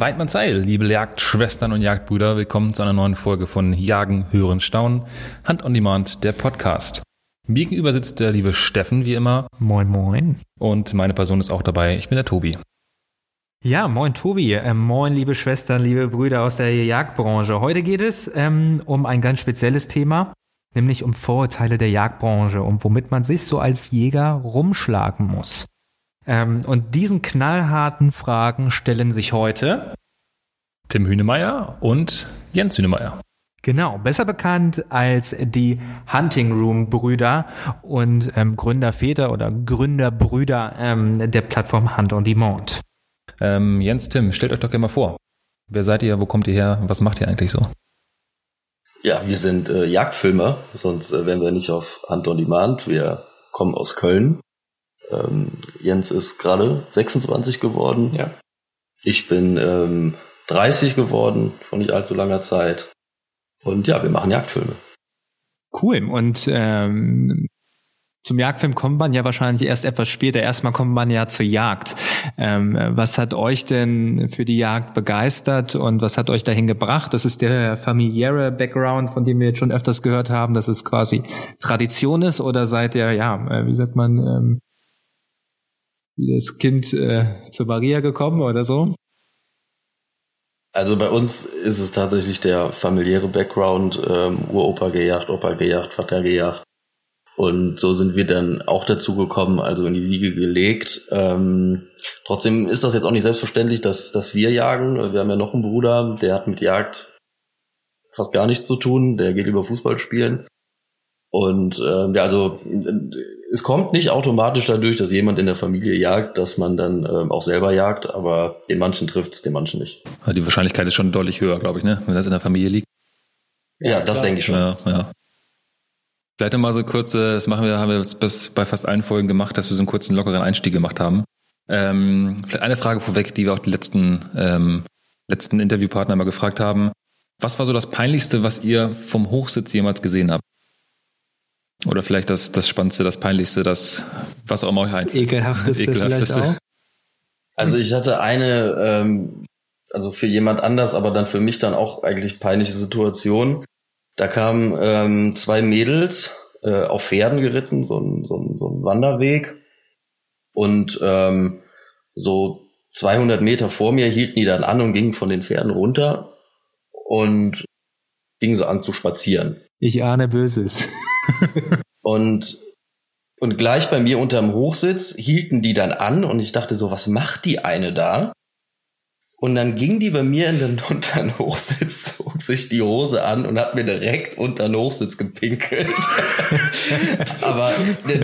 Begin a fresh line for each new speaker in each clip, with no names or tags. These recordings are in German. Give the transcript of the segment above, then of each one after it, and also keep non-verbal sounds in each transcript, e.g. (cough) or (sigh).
Weidmanns Seil, liebe Jagdschwestern und Jagdbrüder, willkommen zu einer neuen Folge von Jagen, Hören, Staunen, Hand on Demand, der Podcast. Mir gegenüber sitzt der liebe Steffen, wie immer.
Moin, moin.
Und meine Person ist auch dabei. Ich bin der Tobi.
Ja, moin Tobi, äh, moin liebe Schwestern, liebe Brüder aus der Jagdbranche. Heute geht es ähm, um ein ganz spezielles Thema, nämlich um Vorurteile der Jagdbranche und womit man sich so als Jäger rumschlagen muss. Ähm, und diesen knallharten Fragen stellen sich heute
Tim Hünemeyer und Jens Hünemeyer.
Genau, besser bekannt als die Hunting Room Brüder und ähm, Gründerväter oder Gründerbrüder ähm, der Plattform Hunt on Demand.
Ähm, Jens, Tim, stellt euch doch gerne mal vor. Wer seid ihr? Wo kommt ihr her? Was macht ihr eigentlich so?
Ja, wir sind äh, Jagdfilmer, sonst äh, wären wir nicht auf Hand on Demand. Wir kommen aus Köln. Ähm, Jens ist gerade 26 geworden.
Ja.
Ich bin ähm, 30 geworden vor nicht allzu langer Zeit. Und ja, wir machen Jagdfilme.
Cool. Und ähm, zum Jagdfilm kommt man ja wahrscheinlich erst etwas später. Erstmal kommt man ja zur Jagd. Ähm, was hat euch denn für die Jagd begeistert und was hat euch dahin gebracht? Das ist der familiäre Background, von dem wir jetzt schon öfters gehört haben, dass es quasi Tradition ist oder seid ihr, ja, äh, wie sagt man, ähm, wie das Kind äh, zur Maria gekommen oder so?
Also bei uns ist es tatsächlich der familiäre Background, ähm, Uropa gejagt, Opa gejagt, Vater gejagt. Und so sind wir dann auch dazu gekommen, also in die Wiege gelegt. Ähm, trotzdem ist das jetzt auch nicht selbstverständlich, dass, dass wir jagen. Wir haben ja noch einen Bruder, der hat mit Jagd fast gar nichts zu tun. Der geht lieber Fußball spielen. Und ähm, ja, also es kommt nicht automatisch dadurch, dass jemand in der Familie jagt, dass man dann ähm, auch selber jagt, aber den manchen trifft es, den manchen nicht.
Die Wahrscheinlichkeit ist schon deutlich höher, glaube ich, ne? wenn das in der Familie liegt.
Ja, das denke ich schon.
Ja, ja. Vielleicht nochmal so kurze, das machen wir, haben wir bis bei fast allen Folgen gemacht, dass wir so einen kurzen, lockeren Einstieg gemacht haben. Ähm, vielleicht eine Frage vorweg, die wir auch die letzten, ähm, letzten Interviewpartner mal gefragt haben. Was war so das Peinlichste, was ihr vom Hochsitz jemals gesehen habt? Oder vielleicht das, das Spannendste, das Peinlichste, das, was auch immer euch ein.
Ekelhafteste,
Ekelhafteste.
vielleicht auch.
Also ich hatte eine, ähm, also für jemand anders, aber dann für mich dann auch eigentlich peinliche Situation. Da kamen ähm, zwei Mädels äh, auf Pferden geritten, so ein, so ein, so ein Wanderweg. Und ähm, so 200 Meter vor mir hielten die dann an und gingen von den Pferden runter und fingen so an zu spazieren.
Ich ahne Böses.
Und, und gleich bei mir unterm Hochsitz hielten die dann an und ich dachte so, was macht die eine da? Und dann ging die bei mir in den (laughs) unter den Hochsitz, zog sich die Hose an und hat mir direkt unter den Hochsitz gepinkelt. (laughs) Aber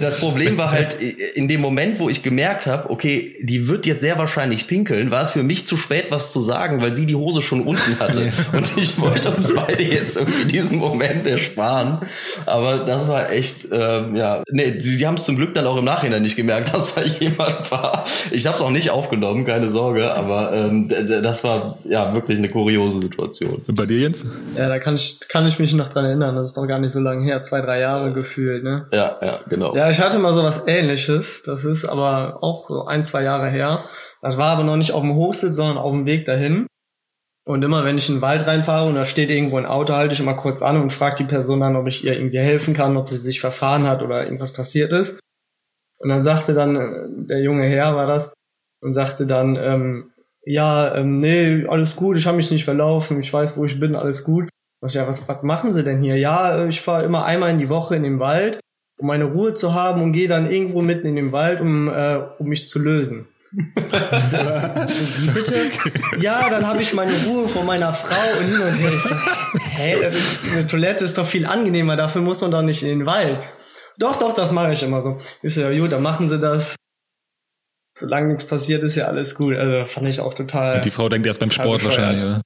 das Problem war halt, in dem Moment, wo ich gemerkt habe, okay, die wird jetzt sehr wahrscheinlich pinkeln, war es für mich zu spät, was zu sagen, weil sie die Hose schon unten hatte. (laughs) Und ich wollte uns beide jetzt irgendwie diesen Moment ersparen. Aber das war echt, ähm, ja, nee, sie, sie haben es zum Glück dann auch im Nachhinein nicht gemerkt, dass da jemand war. Ich habe es auch nicht aufgenommen, keine Sorge, aber ähm, das war ja wirklich eine kuriose Situation.
Und bei dir, Jens?
Ja, da kann ich, kann ich mich noch dran erinnern. Das ist noch gar nicht so lange her. Zwei, drei Jahre gefühlt, ne?
Ja, ja, genau.
Ja, ich hatte mal so was ähnliches. Das ist aber auch so ein, zwei Jahre her. Das war aber noch nicht auf dem Hochsitz, sondern auf dem Weg dahin. Und immer wenn ich in den Wald reinfahre und da steht irgendwo ein Auto, halte ich immer kurz an und frage die Person dann, ob ich ihr irgendwie helfen kann, ob sie sich verfahren hat oder irgendwas passiert ist. Und dann sagte dann, äh, der junge Herr war das, und sagte dann, ähm, ja, ähm, nee, alles gut, ich habe mich nicht verlaufen, ich weiß, wo ich bin, alles gut. Was ja, was, was machen Sie denn hier? Ja, äh, ich fahre immer einmal in die Woche in den Wald, um meine Ruhe zu haben und gehe dann irgendwo mitten in den Wald, um, äh, um mich zu lösen. Also, (laughs) bitte? Ja, dann habe ich meine Ruhe vor meiner Frau und hin und her. Ich so, hä, eine Toilette ist doch viel angenehmer, dafür muss man doch nicht in den Wald. Doch, doch, das mache ich immer so. Ich so, ja gut, dann machen Sie das solange nichts passiert, ist ja alles gut. Also fand ich auch total.
Die Frau denkt erst beim Sport
bescheuert.
wahrscheinlich, oder?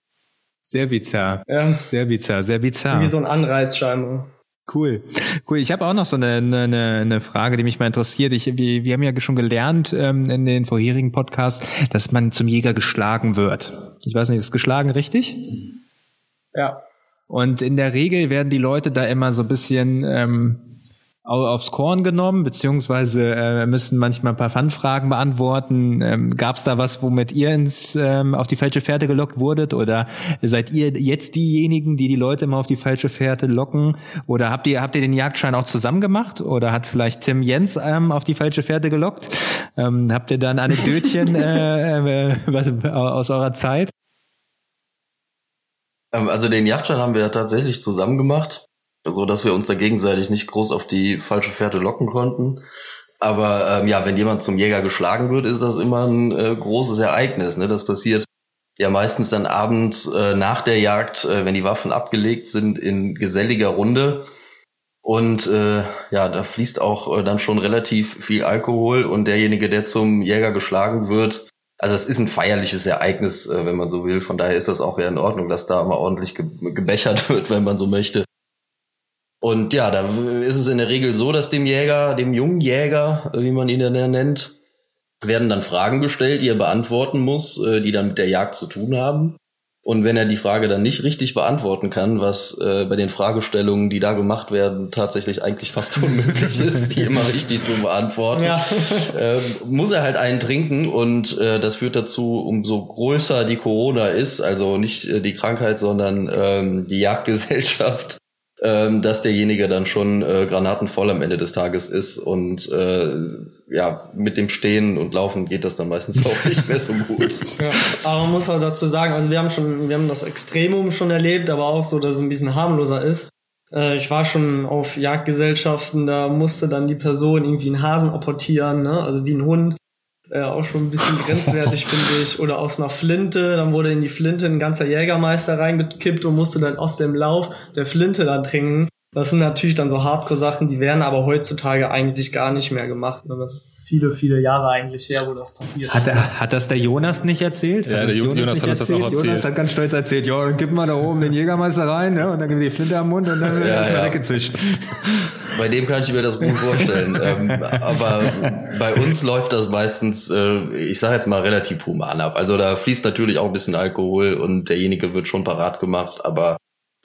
Sehr bizarr.
Ja,
Sehr bizarr, sehr bizarr.
wie so ein Anreiz scheinbar.
Cool. Cool. Ich habe auch noch so eine, eine, eine Frage, die mich mal interessiert. Ich, wir, wir haben ja schon gelernt ähm, in den vorherigen Podcasts, dass man zum Jäger geschlagen wird. Ich weiß nicht, ist geschlagen richtig?
Ja.
Und in der Regel werden die Leute da immer so ein bisschen ähm, aufs Korn genommen, beziehungsweise äh, müssen manchmal ein paar Fun-Fragen beantworten. Ähm, Gab es da was, womit ihr ins ähm, auf die falsche Fährte gelockt wurdet? Oder seid ihr jetzt diejenigen, die die Leute immer auf die falsche Fährte locken? Oder habt ihr habt ihr den Jagdschein auch zusammen gemacht? Oder hat vielleicht Tim Jens ähm, auf die falsche Fährte gelockt? Ähm, habt ihr da ein Anekdötchen äh, äh, aus eurer Zeit?
Ähm, also den Jagdschein haben wir tatsächlich zusammen gemacht so dass wir uns da gegenseitig nicht groß auf die falsche Fährte locken konnten. Aber ähm, ja, wenn jemand zum Jäger geschlagen wird, ist das immer ein äh, großes Ereignis. Ne? Das passiert ja meistens dann abends äh, nach der Jagd, äh, wenn die Waffen abgelegt sind, in geselliger Runde. Und äh, ja, da fließt auch äh, dann schon relativ viel Alkohol und derjenige, der zum Jäger geschlagen wird, also es ist ein feierliches Ereignis, äh, wenn man so will. Von daher ist das auch ja in Ordnung, dass da mal ordentlich ge gebechert (laughs) wird, wenn man so möchte. Und ja, da ist es in der Regel so, dass dem Jäger, dem jungen Jäger, wie man ihn dann nennt, werden dann Fragen gestellt, die er beantworten muss, äh, die dann mit der Jagd zu tun haben. Und wenn er die Frage dann nicht richtig beantworten kann, was äh, bei den Fragestellungen, die da gemacht werden, tatsächlich eigentlich fast (laughs) unmöglich ist, die immer richtig zu beantworten, ja. (laughs) äh, muss er halt einen trinken und äh, das führt dazu, umso größer die Corona ist, also nicht äh, die Krankheit, sondern ähm, die Jagdgesellschaft, ähm, dass derjenige dann schon äh, granatenvoll am Ende des Tages ist und äh, ja, mit dem Stehen und Laufen geht das dann meistens auch nicht mehr so gut. (laughs)
ja, aber man muss auch dazu sagen, also wir haben schon, wir haben das Extremum schon erlebt, aber auch so, dass es ein bisschen harmloser ist. Äh, ich war schon auf Jagdgesellschaften, da musste dann die Person irgendwie einen Hasen apportieren, ne? also wie ein Hund äh, auch schon ein bisschen grenzwertig, (laughs) finde ich. Oder aus einer Flinte, dann wurde in die Flinte ein ganzer Jägermeister reingekippt und musste dann aus dem Lauf der Flinte dann trinken. Das sind natürlich dann so Hardcore-Sachen, die werden aber heutzutage eigentlich gar nicht mehr gemacht. Ne? Das viele, viele Jahre eigentlich her, wo das passiert
hat, ist. Hat das der Jonas nicht erzählt?
Ja, der Jonas, Jonas hat erzählt? das auch erzählt.
Jonas hat ganz stolz erzählt, ja, gib mal da oben den Jägermeister rein, ne? und dann gibt die Flinte am Mund und dann wird ja, erstmal ja. weggezischt.
Bei dem kann ich mir das gut vorstellen. (laughs) ähm, aber bei uns läuft das meistens, äh, ich sage jetzt mal, relativ human ab. Also da fließt natürlich auch ein bisschen Alkohol und derjenige wird schon parat gemacht, aber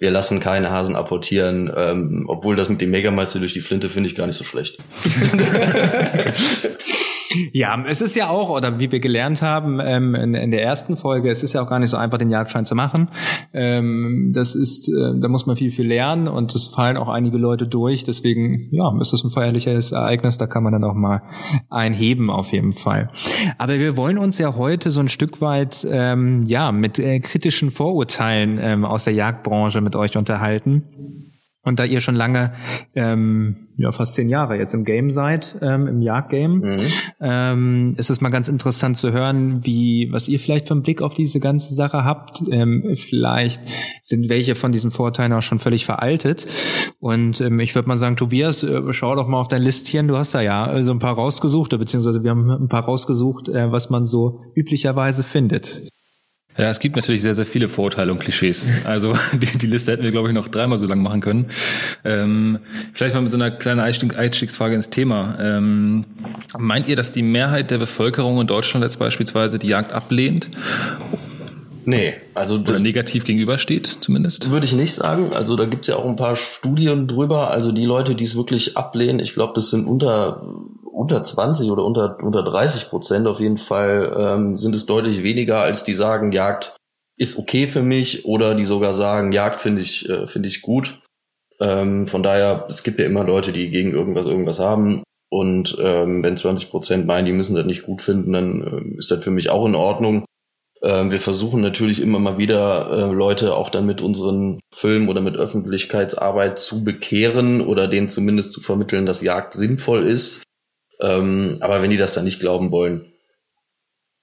wir lassen keine Hasen apportieren, ähm, obwohl das mit dem Megameister durch die Flinte finde ich gar nicht so schlecht. (laughs)
Ja, es ist ja auch, oder wie wir gelernt haben ähm, in, in, der ersten Folge, es ist ja auch gar nicht so einfach, den Jagdschein zu machen. Ähm, das ist, äh, da muss man viel, viel lernen und es fallen auch einige Leute durch. Deswegen, ja, ist das ein feierliches Ereignis, da kann man dann auch mal einheben auf jeden Fall. Aber wir wollen uns ja heute so ein Stück weit, ähm, ja, mit äh, kritischen Vorurteilen ähm, aus der Jagdbranche mit euch unterhalten. Und da ihr schon lange, ähm, ja fast zehn Jahre jetzt im Game seid, ähm, im Jagdgame, mhm. ähm, ist es mal ganz interessant zu hören, wie was ihr vielleicht für einen Blick auf diese ganze Sache habt. Ähm, vielleicht sind welche von diesen Vorteilen auch schon völlig veraltet. Und ähm, ich würde mal sagen, Tobias, äh, schau doch mal auf dein Listchen. Du hast da ja äh, so ein paar rausgesucht, beziehungsweise wir haben ein paar rausgesucht, äh, was man so üblicherweise findet.
Ja, es gibt natürlich sehr, sehr viele Vorurteile und Klischees. Also (laughs) die, die Liste hätten wir, glaube ich, noch dreimal so lang machen können. Ähm, vielleicht mal mit so einer kleinen Einstieg, Einstiegsfrage ins Thema. Ähm, meint ihr, dass die Mehrheit der Bevölkerung in Deutschland jetzt beispielsweise die Jagd ablehnt?
Nee, also
Oder negativ gegenübersteht zumindest?
Würde ich nicht sagen. Also da gibt's ja auch ein paar Studien drüber. Also die Leute, die es wirklich ablehnen, ich glaube, das sind unter unter 20 oder unter, unter 30 Prozent auf jeden Fall ähm, sind es deutlich weniger, als die sagen, Jagd ist okay für mich oder die sogar sagen, Jagd finde ich, äh, finde ich gut. Ähm, von daher, es gibt ja immer Leute, die gegen irgendwas irgendwas haben. Und ähm, wenn 20 Prozent meinen, die müssen das nicht gut finden, dann äh, ist das für mich auch in Ordnung. Ähm, wir versuchen natürlich immer mal wieder äh, Leute auch dann mit unseren Filmen oder mit Öffentlichkeitsarbeit zu bekehren oder denen zumindest zu vermitteln, dass Jagd sinnvoll ist. Ähm, aber wenn die das dann nicht glauben wollen,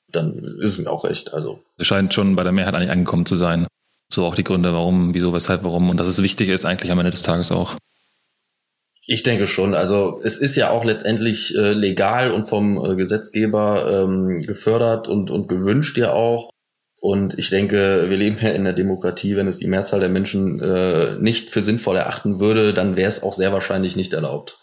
dann ist es mir auch recht. Also.
Es scheint schon bei der Mehrheit eigentlich angekommen zu sein. So auch die Gründe, warum, wieso, weshalb, warum. Und dass es wichtig ist, eigentlich am Ende des Tages auch.
Ich denke schon. Also es ist ja auch letztendlich äh, legal und vom äh, Gesetzgeber ähm, gefördert und, und gewünscht ja auch. Und ich denke, wir leben ja in der Demokratie. Wenn es die Mehrzahl der Menschen äh, nicht für sinnvoll erachten würde, dann wäre es auch sehr wahrscheinlich nicht erlaubt.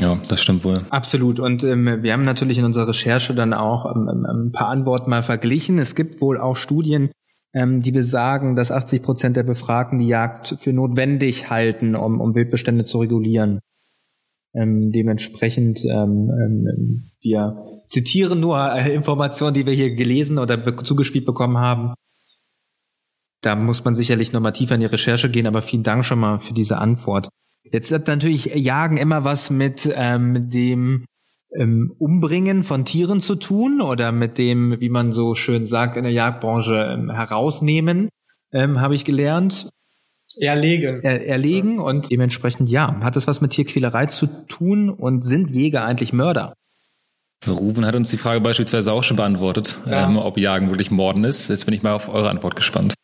Ja, das stimmt wohl.
Absolut. Und ähm, wir haben natürlich in unserer Recherche dann auch ähm, ähm, ein paar Antworten mal verglichen. Es gibt wohl auch Studien, ähm, die besagen, dass 80 Prozent der Befragten die Jagd für notwendig halten, um, um Wildbestände zu regulieren. Ähm, dementsprechend, ähm, ähm, wir zitieren nur äh, Informationen, die wir hier gelesen oder zugespielt bekommen haben. Da muss man sicherlich nochmal tiefer in die Recherche gehen, aber vielen Dank schon mal für diese Antwort. Jetzt hat natürlich Jagen immer was mit ähm, dem ähm, Umbringen von Tieren zu tun oder mit dem, wie man so schön sagt, in der Jagdbranche ähm, herausnehmen, ähm, habe ich gelernt.
Erlegen.
Er, erlegen und dementsprechend ja. Hat es was mit Tierquälerei zu tun und sind Jäger eigentlich Mörder?
Ruben hat uns die Frage beispielsweise auch schon beantwortet, ja. ähm, ob Jagen wirklich Morden ist. Jetzt bin ich mal auf eure Antwort gespannt.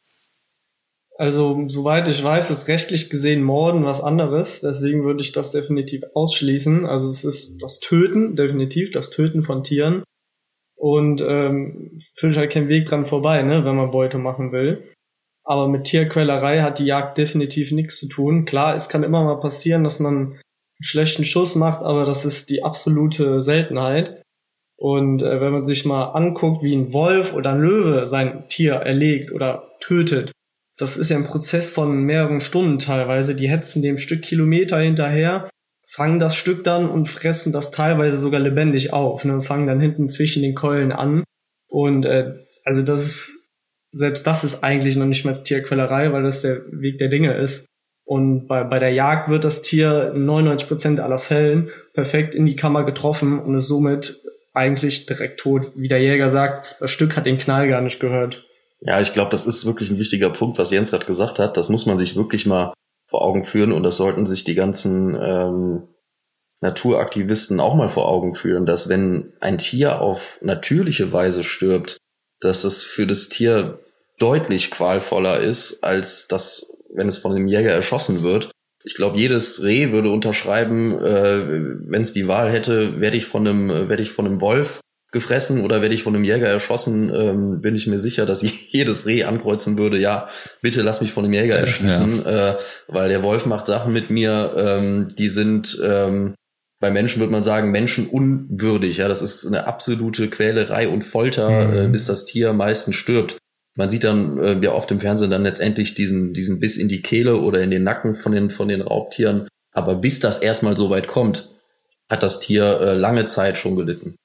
Also, soweit ich weiß, ist rechtlich gesehen Morden was anderes. Deswegen würde ich das definitiv ausschließen. Also, es ist das Töten, definitiv das Töten von Tieren. Und ähm, führt halt kein Weg dran vorbei, ne, wenn man Beute machen will. Aber mit Tierquälerei hat die Jagd definitiv nichts zu tun. Klar, es kann immer mal passieren, dass man einen schlechten Schuss macht, aber das ist die absolute Seltenheit. Und äh, wenn man sich mal anguckt, wie ein Wolf oder ein Löwe sein Tier erlegt oder tötet, das ist ja ein Prozess von mehreren Stunden teilweise. Die hetzen dem Stück Kilometer hinterher, fangen das Stück dann und fressen das teilweise sogar lebendig auf, ne? fangen dann hinten zwischen den Keulen an. Und äh, also das ist, selbst das ist eigentlich noch nicht mal Tierquälerei, weil das der Weg der Dinge ist. Und bei, bei der Jagd wird das Tier in 99 Prozent aller Fällen perfekt in die Kammer getroffen und ist somit eigentlich direkt tot. Wie der Jäger sagt, das Stück hat den Knall gar nicht gehört.
Ja, ich glaube, das ist wirklich ein wichtiger Punkt, was Jens gerade gesagt hat. Das muss man sich wirklich mal vor Augen führen und das sollten sich die ganzen ähm, Naturaktivisten auch mal vor Augen führen, dass wenn ein Tier auf natürliche Weise stirbt, dass es für das Tier deutlich qualvoller ist, als das, wenn es von einem Jäger erschossen wird. Ich glaube, jedes Reh würde unterschreiben, äh, wenn es die Wahl hätte, werde ich von einem, werde ich von einem Wolf gefressen oder werde ich von einem Jäger erschossen, ähm, bin ich mir sicher, dass (laughs) jedes Reh ankreuzen würde, ja, bitte lass mich von einem Jäger erschießen, ja. äh, weil der Wolf macht Sachen mit mir, ähm, die sind ähm, bei Menschen würde man sagen, menschenunwürdig. Ja, das ist eine absolute Quälerei und Folter, mhm. äh, bis das Tier meistens stirbt. Man sieht dann äh, ja oft im Fernsehen dann letztendlich diesen, diesen Biss in die Kehle oder in den Nacken von den, von den Raubtieren. Aber bis das erstmal so weit kommt, hat das Tier äh, lange Zeit schon gelitten.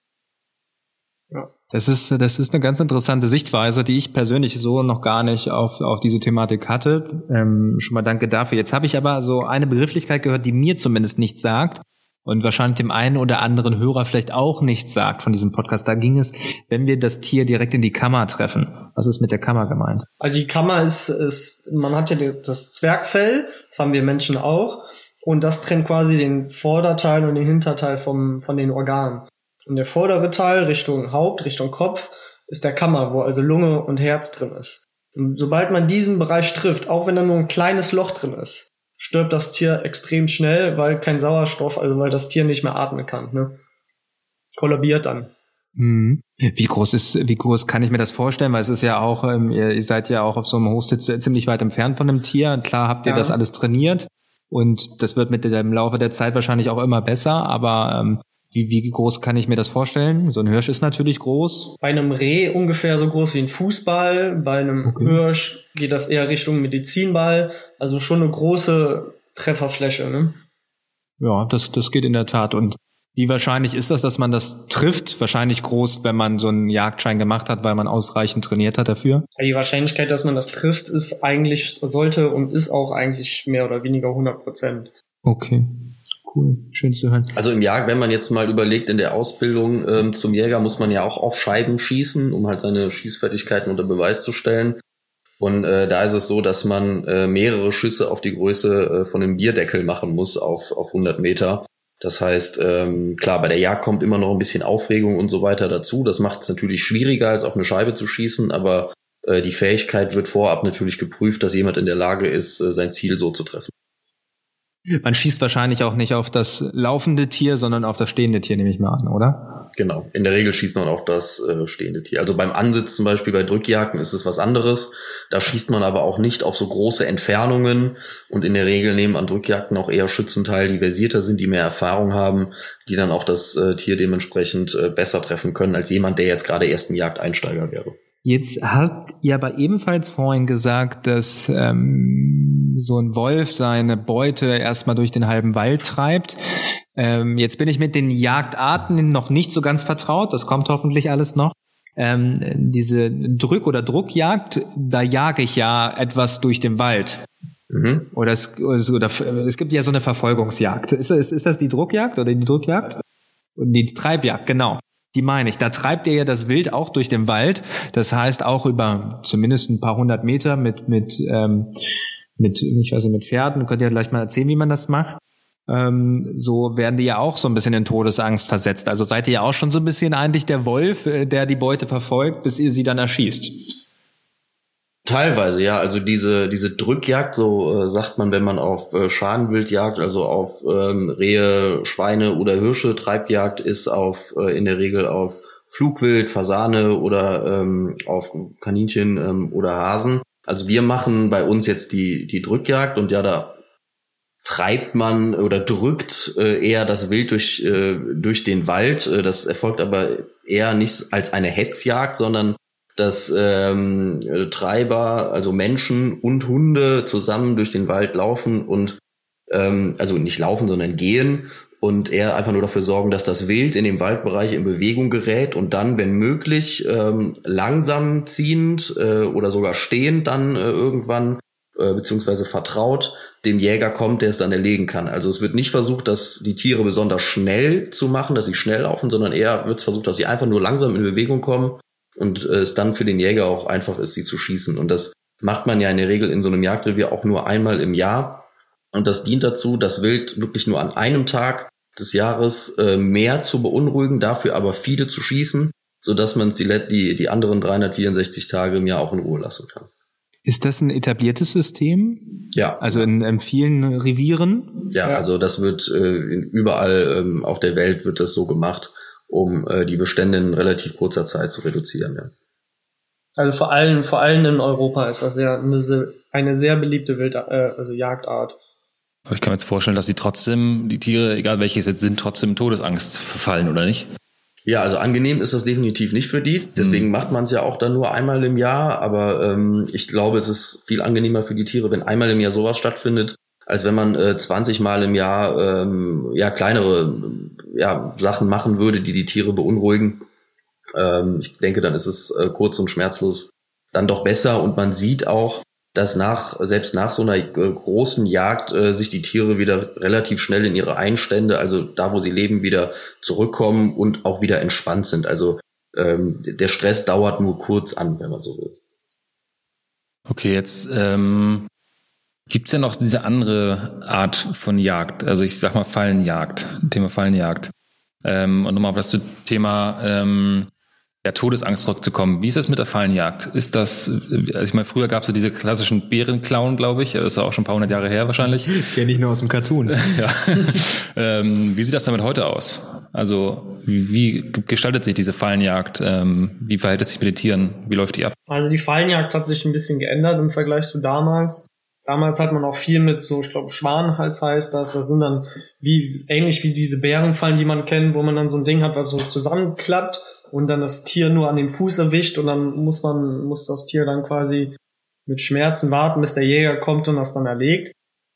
Ja. Das ist, das ist eine ganz interessante Sichtweise, die ich persönlich so noch gar nicht auf, auf diese Thematik hatte. Ähm, schon mal danke dafür. Jetzt habe ich aber so eine Begrifflichkeit gehört, die mir zumindest nichts sagt und wahrscheinlich dem einen oder anderen Hörer vielleicht auch nichts sagt von diesem Podcast. Da ging es, wenn wir das Tier direkt in die Kammer treffen. Was ist mit der Kammer gemeint?
Also die Kammer ist, ist man hat ja das Zwergfell, das haben wir Menschen auch. Und das trennt quasi den Vorderteil und den Hinterteil vom, von den Organen. Und der vordere Teil Richtung Haupt, Richtung Kopf ist der Kammer, wo also Lunge und Herz drin ist. Und sobald man diesen Bereich trifft, auch wenn da nur ein kleines Loch drin ist, stirbt das Tier extrem schnell, weil kein Sauerstoff, also weil das Tier nicht mehr atmen kann. Ne? Kollabiert dann.
Mhm. Wie groß ist, wie groß kann ich mir das vorstellen? Weil es ist ja auch, ähm, ihr, seid ja auch auf so einem Hochsitz ziemlich weit entfernt von dem Tier. Klar habt ihr ja. das alles trainiert und das wird mit dem Laufe der Zeit wahrscheinlich auch immer besser, aber ähm, wie, wie groß kann ich mir das vorstellen? So ein Hirsch ist natürlich groß.
Bei einem Reh ungefähr so groß wie ein Fußball. Bei einem okay. Hirsch geht das eher Richtung Medizinball. Also schon eine große Trefferfläche. Ne?
Ja, das, das geht in der Tat. Und wie wahrscheinlich ist das, dass man das trifft? Wahrscheinlich groß, wenn man so einen Jagdschein gemacht hat, weil man ausreichend trainiert hat dafür?
Die Wahrscheinlichkeit, dass man das trifft, ist eigentlich, sollte und ist auch eigentlich mehr oder weniger 100 Prozent.
Okay. Cool, schön zu hören.
Also im Jagd, wenn man jetzt mal überlegt, in der Ausbildung ähm, zum Jäger muss man ja auch auf Scheiben schießen, um halt seine Schießfertigkeiten unter Beweis zu stellen. Und äh, da ist es so, dass man äh, mehrere Schüsse auf die Größe äh, von einem Bierdeckel machen muss auf, auf 100 Meter. Das heißt, ähm, klar, bei der Jagd kommt immer noch ein bisschen Aufregung und so weiter dazu. Das macht es natürlich schwieriger, als auf eine Scheibe zu schießen, aber äh, die Fähigkeit wird vorab natürlich geprüft, dass jemand in der Lage ist, äh, sein Ziel so zu treffen.
Man schießt wahrscheinlich auch nicht auf das laufende Tier, sondern auf das stehende Tier, nehme ich mal an, oder?
Genau. In der Regel schießt man auf das äh, stehende Tier. Also beim Ansitz zum Beispiel bei Drückjagden ist es was anderes. Da schießt man aber auch nicht auf so große Entfernungen. Und in der Regel nehmen an Drückjagden auch eher Schützen teil, die versierter sind, die mehr Erfahrung haben, die dann auch das äh, Tier dementsprechend äh, besser treffen können als jemand, der jetzt gerade erst ein Jagdeinsteiger wäre.
Jetzt hat ihr aber ebenfalls vorhin gesagt, dass ähm, so ein Wolf seine Beute erstmal durch den halben Wald treibt. Ähm, jetzt bin ich mit den Jagdarten noch nicht so ganz vertraut. Das kommt hoffentlich alles noch. Ähm, diese Drück- oder Druckjagd, da jage ich ja etwas durch den Wald. Mhm. Oder, es, oder es gibt ja so eine Verfolgungsjagd. Ist, ist, ist das die Druckjagd oder die Druckjagd? Die Treibjagd, genau. Die meine ich. Da treibt ihr ja das Wild auch durch den Wald. Das heißt auch über zumindest ein paar hundert Meter mit mit ähm, mit ich weiß nicht mit Pferden. Könnt ihr gleich mal erzählen, wie man das macht? Ähm, so werden die ja auch so ein bisschen in Todesangst versetzt. Also seid ihr ja auch schon so ein bisschen eigentlich der Wolf, äh, der die Beute verfolgt, bis ihr sie dann erschießt.
Teilweise, ja. Also diese, diese Drückjagd, so äh, sagt man, wenn man auf äh, Schadenwild jagt, also auf ähm, Rehe, Schweine oder Hirsche Treibjagd, ist auf äh, in der Regel auf Flugwild, Fasane oder ähm, auf Kaninchen ähm, oder Hasen. Also wir machen bei uns jetzt die, die Drückjagd und ja, da treibt man oder drückt äh, eher das Wild durch, äh, durch den Wald. Äh, das erfolgt aber eher nicht als eine Hetzjagd, sondern dass ähm, Treiber, also Menschen und Hunde zusammen durch den Wald laufen und ähm, also nicht laufen, sondern gehen und eher einfach nur dafür sorgen, dass das Wild in dem Waldbereich in Bewegung gerät und dann, wenn möglich, ähm, langsam ziehend äh, oder sogar stehend dann äh, irgendwann äh, beziehungsweise vertraut dem Jäger kommt, der es dann erlegen kann. Also es wird nicht versucht, dass die Tiere besonders schnell zu machen, dass sie schnell laufen, sondern eher wird es versucht, dass sie einfach nur langsam in Bewegung kommen und äh, es dann für den Jäger auch einfach ist, sie zu schießen. Und das macht man ja in der Regel in so einem Jagdrevier auch nur einmal im Jahr. Und das dient dazu, das Wild wirklich nur an einem Tag des Jahres äh, mehr zu beunruhigen, dafür aber viele zu schießen, so dass man die, die, die anderen 364 Tage im Jahr auch in Ruhe lassen kann.
Ist das ein etabliertes System?
Ja.
Also in, in vielen Revieren?
Ja, ja, also das wird äh, überall ähm, auf der Welt wird das so gemacht um äh, die Bestände in relativ kurzer Zeit zu reduzieren. Ja.
Also vor allem, vor allem in Europa ist das ja eine, eine sehr beliebte Wild äh, also Jagdart.
Aber ich kann mir jetzt vorstellen, dass sie trotzdem, die Tiere, egal welche es jetzt sind, trotzdem Todesangst verfallen, oder nicht?
Ja, also angenehm ist das definitiv nicht für die. Deswegen mhm. macht man es ja auch dann nur einmal im Jahr. Aber ähm, ich glaube, es ist viel angenehmer für die Tiere, wenn einmal im Jahr sowas stattfindet, als wenn man äh, 20 Mal im Jahr ähm, ja kleinere ja, Sachen machen würde, die die Tiere beunruhigen. Ähm, ich denke, dann ist es äh, kurz und schmerzlos dann doch besser und man sieht auch, dass nach selbst nach so einer äh, großen Jagd äh, sich die Tiere wieder relativ schnell in ihre Einstände, also da, wo sie leben, wieder zurückkommen und auch wieder entspannt sind. Also ähm, der Stress dauert nur kurz an, wenn man so will.
Okay, jetzt ähm, Gibt's ja noch diese andere Art von Jagd, also ich sag mal Fallenjagd, Thema Fallenjagd. Ähm, und nochmal auf das Thema ähm, ja, Todesangst zurückzukommen. Wie ist das mit der Fallenjagd? Ist das, also ich meine, früher gab's ja diese klassischen Bärenklauen, glaube ich. Das ist ja auch schon ein paar hundert Jahre her wahrscheinlich. (laughs)
Kenne ich nur aus dem Cartoon. (laughs)
ja. ähm, wie sieht das damit heute aus? Also wie, wie gestaltet sich diese Fallenjagd? Ähm, wie verhält es sich mit den Tieren? Wie läuft die ab?
Also die Fallenjagd hat sich ein bisschen geändert im Vergleich zu damals. Damals hat man auch viel mit so, ich glaube, Schwanenhals heißt das. Das sind dann wie, ähnlich wie diese Bärenfallen, die man kennt, wo man dann so ein Ding hat, was so zusammenklappt und dann das Tier nur an dem Fuß erwischt und dann muss man, muss das Tier dann quasi mit Schmerzen warten, bis der Jäger kommt und das dann erlegt.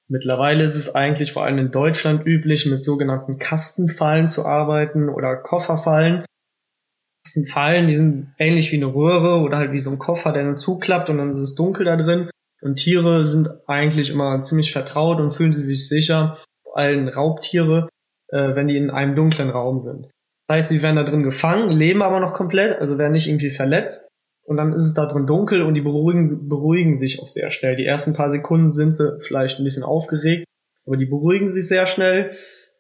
Mittlerweile ist es eigentlich vor allem in Deutschland üblich, mit sogenannten Kastenfallen zu arbeiten oder Kofferfallen. Das sind Fallen, die sind ähnlich wie eine Röhre oder halt wie so ein Koffer, der dann zuklappt und dann ist es dunkel da drin. Und Tiere sind eigentlich immer ziemlich vertraut und fühlen sich sicher, vor allem Raubtiere, äh, wenn die in einem dunklen Raum sind. Das heißt, sie werden da drin gefangen, leben aber noch komplett, also werden nicht irgendwie verletzt. Und dann ist es da drin dunkel und die beruhigen, beruhigen sich auch sehr schnell. Die ersten paar Sekunden sind sie vielleicht ein bisschen aufgeregt, aber die beruhigen sich sehr schnell.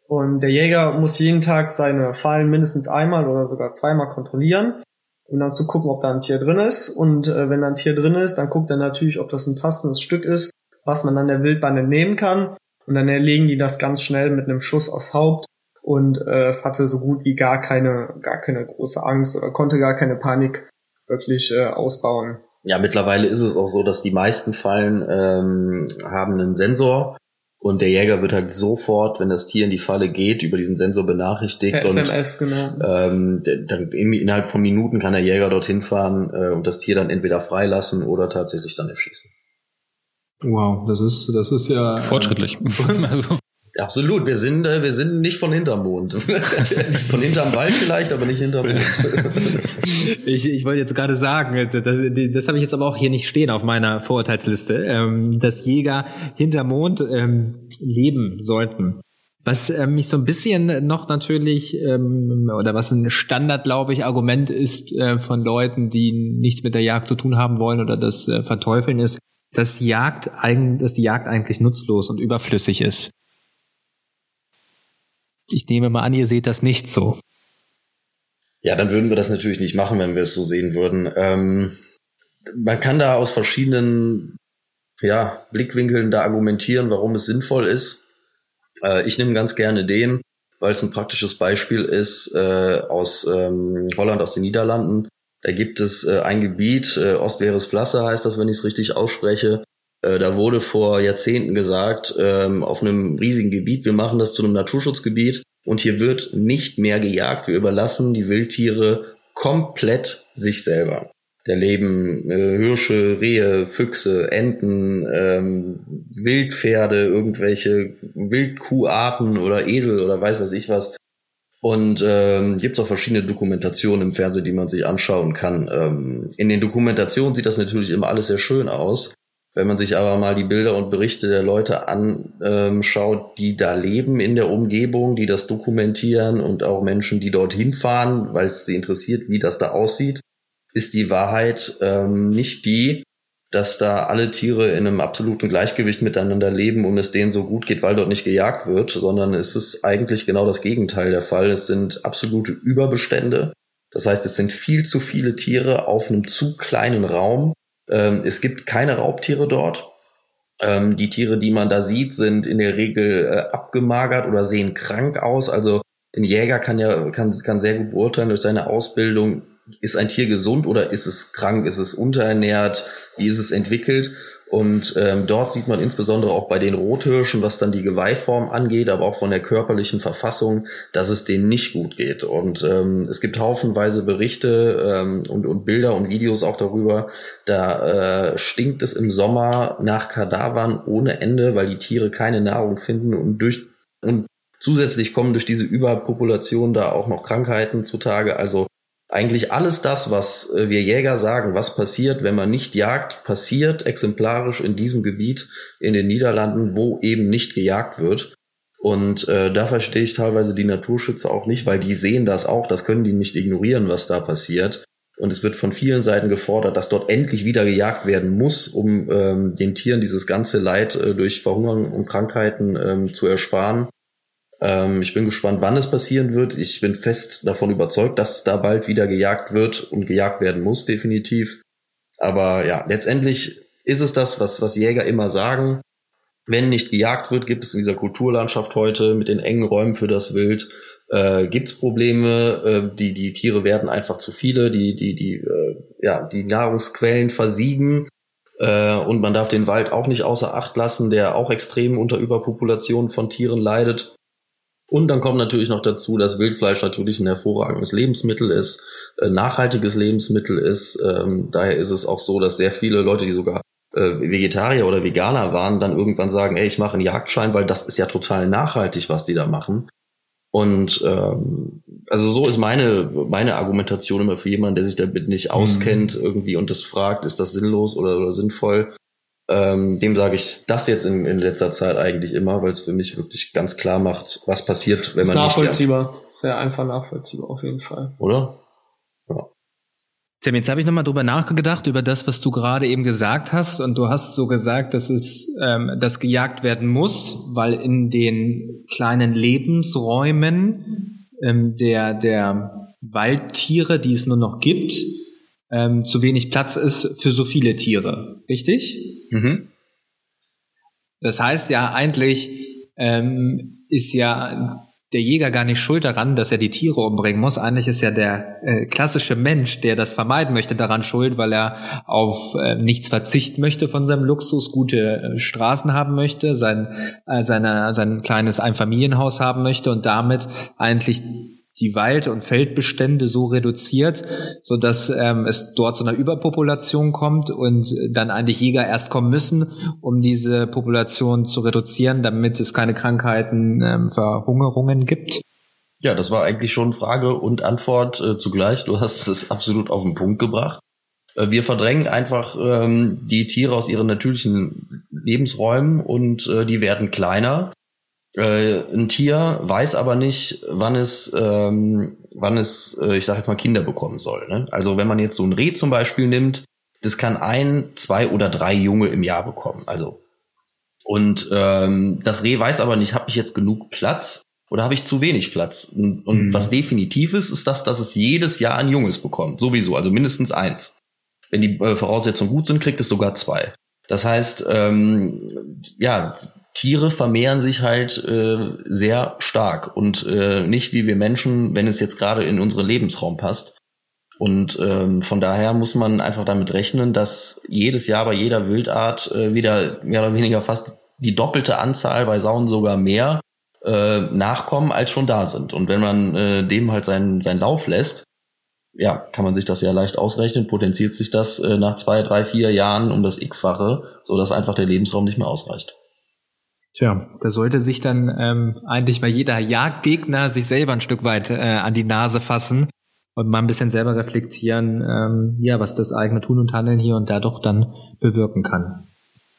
Und der Jäger muss jeden Tag seine Fallen mindestens einmal oder sogar zweimal kontrollieren um dann zu gucken, ob da ein Tier drin ist. Und äh, wenn da ein Tier drin ist, dann guckt er natürlich, ob das ein passendes Stück ist, was man dann der Wildbahn entnehmen kann. Und dann erlegen die das ganz schnell mit einem Schuss aufs Haupt. Und äh, es hatte so gut wie gar keine, gar keine große Angst oder konnte gar keine Panik wirklich äh, ausbauen.
Ja, mittlerweile ist es auch so, dass die meisten Fallen ähm, haben einen Sensor Und der Jäger wird halt sofort, wenn das Tier in die Falle geht, über diesen Sensor benachrichtigt.
Per
und
SMS, genau.
ähm, dann in- innerhalb von Minuten kann der Jäger dorthin fahren äh, und das Tier dann entweder freilassen oder tatsächlich dann erschießen.
Wow, das ist, das ist ja.
Fortschrittlich. (laughs) also,
Absolut, wir sind, äh, wir sind nicht von hinterm Mond. (laughs) von hinterm Wald vielleicht, aber nicht hinterm Mond. (laughs)
Ich, ich wollte jetzt gerade sagen, das, das, das habe ich jetzt aber auch hier nicht stehen auf meiner Vorurteilsliste, ähm, dass Jäger hinter Mond ähm, leben sollten. Was ähm, mich so ein bisschen noch natürlich, ähm, oder was ein Standard, glaube ich, Argument ist äh, von Leuten, die nichts mit der Jagd zu tun haben wollen oder das äh, verteufeln, ist, dass Jagd dass die Jagd eigentlich nutzlos und überflüssig ist. Ich nehme mal an, ihr seht das nicht so.
Ja, dann würden wir das natürlich nicht machen, wenn wir es so sehen würden. Ähm, man kann da aus verschiedenen ja, Blickwinkeln da argumentieren, warum es sinnvoll ist. Äh, ich nehme ganz gerne den, weil es ein praktisches Beispiel ist äh, aus ähm, Holland, aus den Niederlanden. Da gibt es äh, ein Gebiet, äh, Ostweresplasse heißt das, wenn ich es richtig ausspreche. Äh, da wurde vor Jahrzehnten gesagt, ähm, auf einem riesigen Gebiet, wir machen das zu einem Naturschutzgebiet und hier wird nicht mehr gejagt. Wir überlassen die Wildtiere komplett sich selber. Da leben äh, Hirsche, Rehe, Füchse, Enten, ähm, Wildpferde, irgendwelche Wildkuharten oder Esel oder weiß was ich was. Und ähm, gibt es auch verschiedene Dokumentationen im Fernsehen, die man sich anschauen kann. Ähm, in den Dokumentationen sieht das natürlich immer alles sehr schön aus. Wenn man sich aber mal die Bilder und Berichte der Leute anschaut, die da leben in der Umgebung, die das dokumentieren und auch Menschen, die dorthin fahren, weil es sie interessiert, wie das da aussieht, ist die Wahrheit ähm, nicht die, dass da alle Tiere in einem absoluten Gleichgewicht miteinander leben und es denen so gut geht, weil dort nicht gejagt wird, sondern es ist eigentlich genau das Gegenteil der Fall. Es sind absolute Überbestände. Das heißt, es sind viel zu viele Tiere auf einem zu kleinen Raum. Ähm, es gibt keine Raubtiere dort. Ähm, die Tiere, die man da sieht, sind in der Regel äh, abgemagert oder sehen krank aus. Also ein Jäger kann ja kann, kann sehr gut beurteilen durch seine Ausbildung, ist ein Tier gesund oder ist es krank, ist es unterernährt, wie ist es entwickelt. Und ähm, dort sieht man insbesondere auch bei den Rothirschen, was dann die Geweihform angeht, aber auch von der körperlichen Verfassung, dass es denen nicht gut geht. Und ähm, es gibt haufenweise Berichte ähm, und, und Bilder und Videos auch darüber. Da äh, stinkt es im Sommer nach Kadavern ohne Ende, weil die Tiere keine Nahrung finden und durch und zusätzlich kommen durch diese Überpopulation da auch noch Krankheiten zutage. Also eigentlich alles das, was äh, wir Jäger sagen, was passiert, wenn man nicht jagt, passiert exemplarisch in diesem Gebiet in den Niederlanden, wo eben nicht gejagt wird. Und äh, da verstehe ich teilweise die Naturschützer auch nicht, weil die sehen das auch, das können die nicht ignorieren, was da passiert. Und es wird von vielen Seiten gefordert, dass dort endlich wieder gejagt werden muss, um ähm, den Tieren dieses ganze Leid äh, durch Verhungern und Krankheiten ähm, zu ersparen. Ähm, ich bin gespannt, wann es passieren wird. Ich bin fest davon überzeugt, dass da bald wieder gejagt wird und gejagt werden muss, definitiv. Aber ja, letztendlich ist es das, was, was Jäger immer sagen. Wenn nicht gejagt wird, gibt es in dieser Kulturlandschaft heute mit den engen Räumen für das Wild, äh, gibt es Probleme, äh, die, die Tiere werden einfach zu viele, die, die, die, äh, ja, die Nahrungsquellen versiegen. Äh, und man darf den Wald auch nicht außer Acht lassen, der auch extrem unter Überpopulation von Tieren leidet. Und dann kommt natürlich noch dazu, dass Wildfleisch natürlich ein hervorragendes Lebensmittel ist, äh, nachhaltiges Lebensmittel ist. Ähm, daher ist es auch so, dass sehr viele Leute, die sogar äh, Vegetarier oder Veganer waren, dann irgendwann sagen, ey, ich mache einen Jagdschein, weil das ist ja total nachhaltig, was die da machen. Und ähm, also so ist meine meine Argumentation immer für jemanden, der sich damit nicht auskennt irgendwie und das fragt, ist das sinnlos oder, oder sinnvoll. Ähm, dem sage ich das jetzt in, in letzter Zeit eigentlich immer, weil es für mich wirklich ganz klar macht, was passiert, wenn man nicht jagt.
nachvollziehbar. Sehr einfach nachvollziehbar, auf jeden Fall.
Oder?
Tim, jetzt habe ich nochmal drüber nachgedacht, über das, was du gerade eben gesagt hast. Und du hast so gesagt, dass es ähm, dass gejagt werden muss, weil in den kleinen Lebensräumen ähm, der, der Waldtiere, die es nur noch gibt, ähm, zu wenig Platz ist für so viele Tiere. Richtig?
Mhm.
Das heißt ja eigentlich ähm, ist ja der Jäger gar nicht schuld daran, dass er die Tiere umbringen muss. Eigentlich ist ja der äh, klassische Mensch, der das vermeiden möchte, daran schuld, weil er auf äh, nichts verzichten möchte von seinem Luxus, gute äh, Straßen haben möchte, sein, äh, seine, sein kleines Einfamilienhaus haben möchte und damit eigentlich die Wald- und Feldbestände so reduziert, so dass ähm, es dort zu einer Überpopulation kommt und dann eigentlich Jäger erst kommen müssen, um diese Population zu reduzieren, damit es keine Krankheiten, ähm, Verhungerungen gibt.
Ja, das war eigentlich schon Frage und Antwort äh, zugleich. Du hast es absolut auf den Punkt gebracht. Äh, wir verdrängen einfach ähm, die Tiere aus ihren natürlichen Lebensräumen und äh, die werden kleiner äh, ein Tier weiß aber nicht, wann es, ähm, wann es, äh, ich sage jetzt mal, Kinder bekommen soll. Ne? Also wenn man jetzt so ein Reh zum Beispiel nimmt, das kann ein, zwei oder drei Junge im Jahr bekommen. Also und ähm, das Reh weiß aber nicht, habe ich jetzt genug Platz oder habe ich zu wenig Platz? Und, und mhm. was definitiv ist, ist das, dass es jedes Jahr ein Junges bekommt. Sowieso, also mindestens eins. Wenn die äh, Voraussetzungen gut sind, kriegt es sogar zwei. Das heißt, ähm, ja, Tiere vermehren sich halt äh, sehr stark und äh, nicht wie wir Menschen, wenn es jetzt gerade in unseren Lebensraum passt. Und ähm, von daher muss man einfach damit rechnen, dass jedes Jahr bei jeder Wildart äh, wieder mehr oder weniger fast die doppelte Anzahl, bei Sauen sogar mehr, äh, nachkommen, als schon da sind. Und wenn man äh, dem halt seinen, seinen Lauf lässt, ja, kann man sich das ja leicht ausrechnen, potenziert sich das äh, nach zwei, drei, vier Jahren um das X-fache, so dass einfach der Lebensraum nicht mehr ausreicht.
Tja, da sollte sich dann ähm, eigentlich mal jeder Jagdgegner sich selber ein Stück weit äh, an die Nase fassen und mal ein bisschen selber reflektieren, ähm, ja, was das eigene Tun und Handeln hier und da doch dann bewirken kann.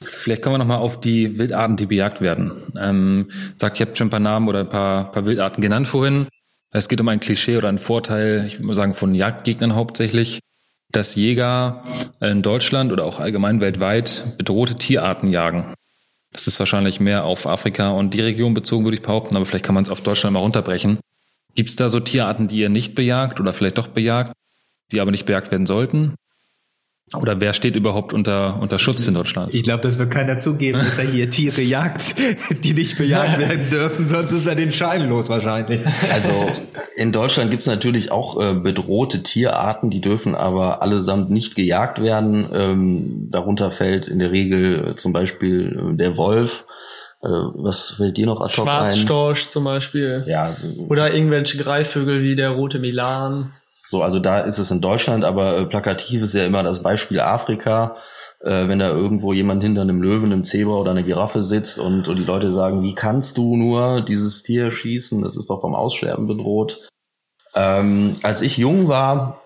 Vielleicht kommen wir nochmal auf die Wildarten, die bejagt werden. Ähm, sagt, ihr habt schon ein paar Namen oder ein paar, paar Wildarten genannt vorhin. Es geht um ein Klischee oder einen Vorteil, ich würde mal sagen, von Jagdgegnern hauptsächlich, dass Jäger in Deutschland oder auch allgemein weltweit bedrohte Tierarten jagen. Das ist wahrscheinlich mehr auf Afrika und die Region bezogen, würde ich behaupten, aber vielleicht kann man es auf Deutschland mal runterbrechen. Gibt es da so Tierarten, die ihr nicht bejagt oder vielleicht doch bejagt, die aber nicht bejagt werden sollten? Oder wer steht überhaupt unter, unter Schutz in Deutschland?
Ich glaube, das wird keiner zugeben, dass er hier Tiere jagt, die nicht bejagt werden dürfen, sonst ist er den Schein los wahrscheinlich.
Also in Deutschland gibt's natürlich auch äh, bedrohte Tierarten, die dürfen aber allesamt nicht gejagt werden. Ähm, darunter fällt in der Regel äh, zum Beispiel äh, der Wolf. Äh, was fällt dir noch ad hoc
Schwarzstorch ein? zum Beispiel.
Ja.
Oder irgendwelche Greifvögel wie der rote Milan.
So, also da ist es in Deutschland, aber äh, plakativ ist ja immer das Beispiel Afrika. Äh, wenn da irgendwo jemand hinter einem Löwen, einem Zebra oder einer Giraffe sitzt und, und die Leute sagen, wie kannst du nur dieses Tier schießen? Das ist doch vom Aussterben bedroht. Ähm, als ich jung war,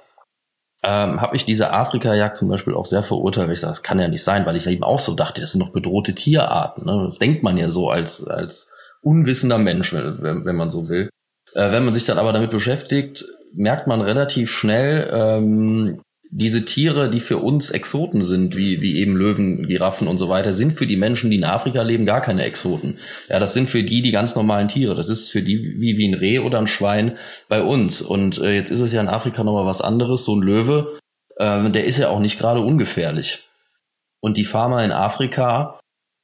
ähm, habe ich diese Afrika-Jagd zum Beispiel auch sehr verurteilt. Ich sage, das kann ja nicht sein, weil ich eben auch so dachte, das sind noch bedrohte Tierarten. Ne? Das denkt man ja so als, als unwissender Mensch, wenn, wenn man so will. Äh, wenn man sich dann aber damit beschäftigt, merkt man relativ schnell, ähm, diese Tiere, die für uns Exoten sind, wie, wie eben Löwen, Giraffen und so weiter, sind für die Menschen, die in Afrika leben, gar keine Exoten. Ja, das sind für die die ganz normalen Tiere. Das ist für die wie, wie ein Reh oder ein Schwein bei uns. Und äh, jetzt ist es ja in Afrika nochmal was anderes. So ein Löwe, äh, der ist ja auch nicht gerade ungefährlich. Und die Farmer in Afrika,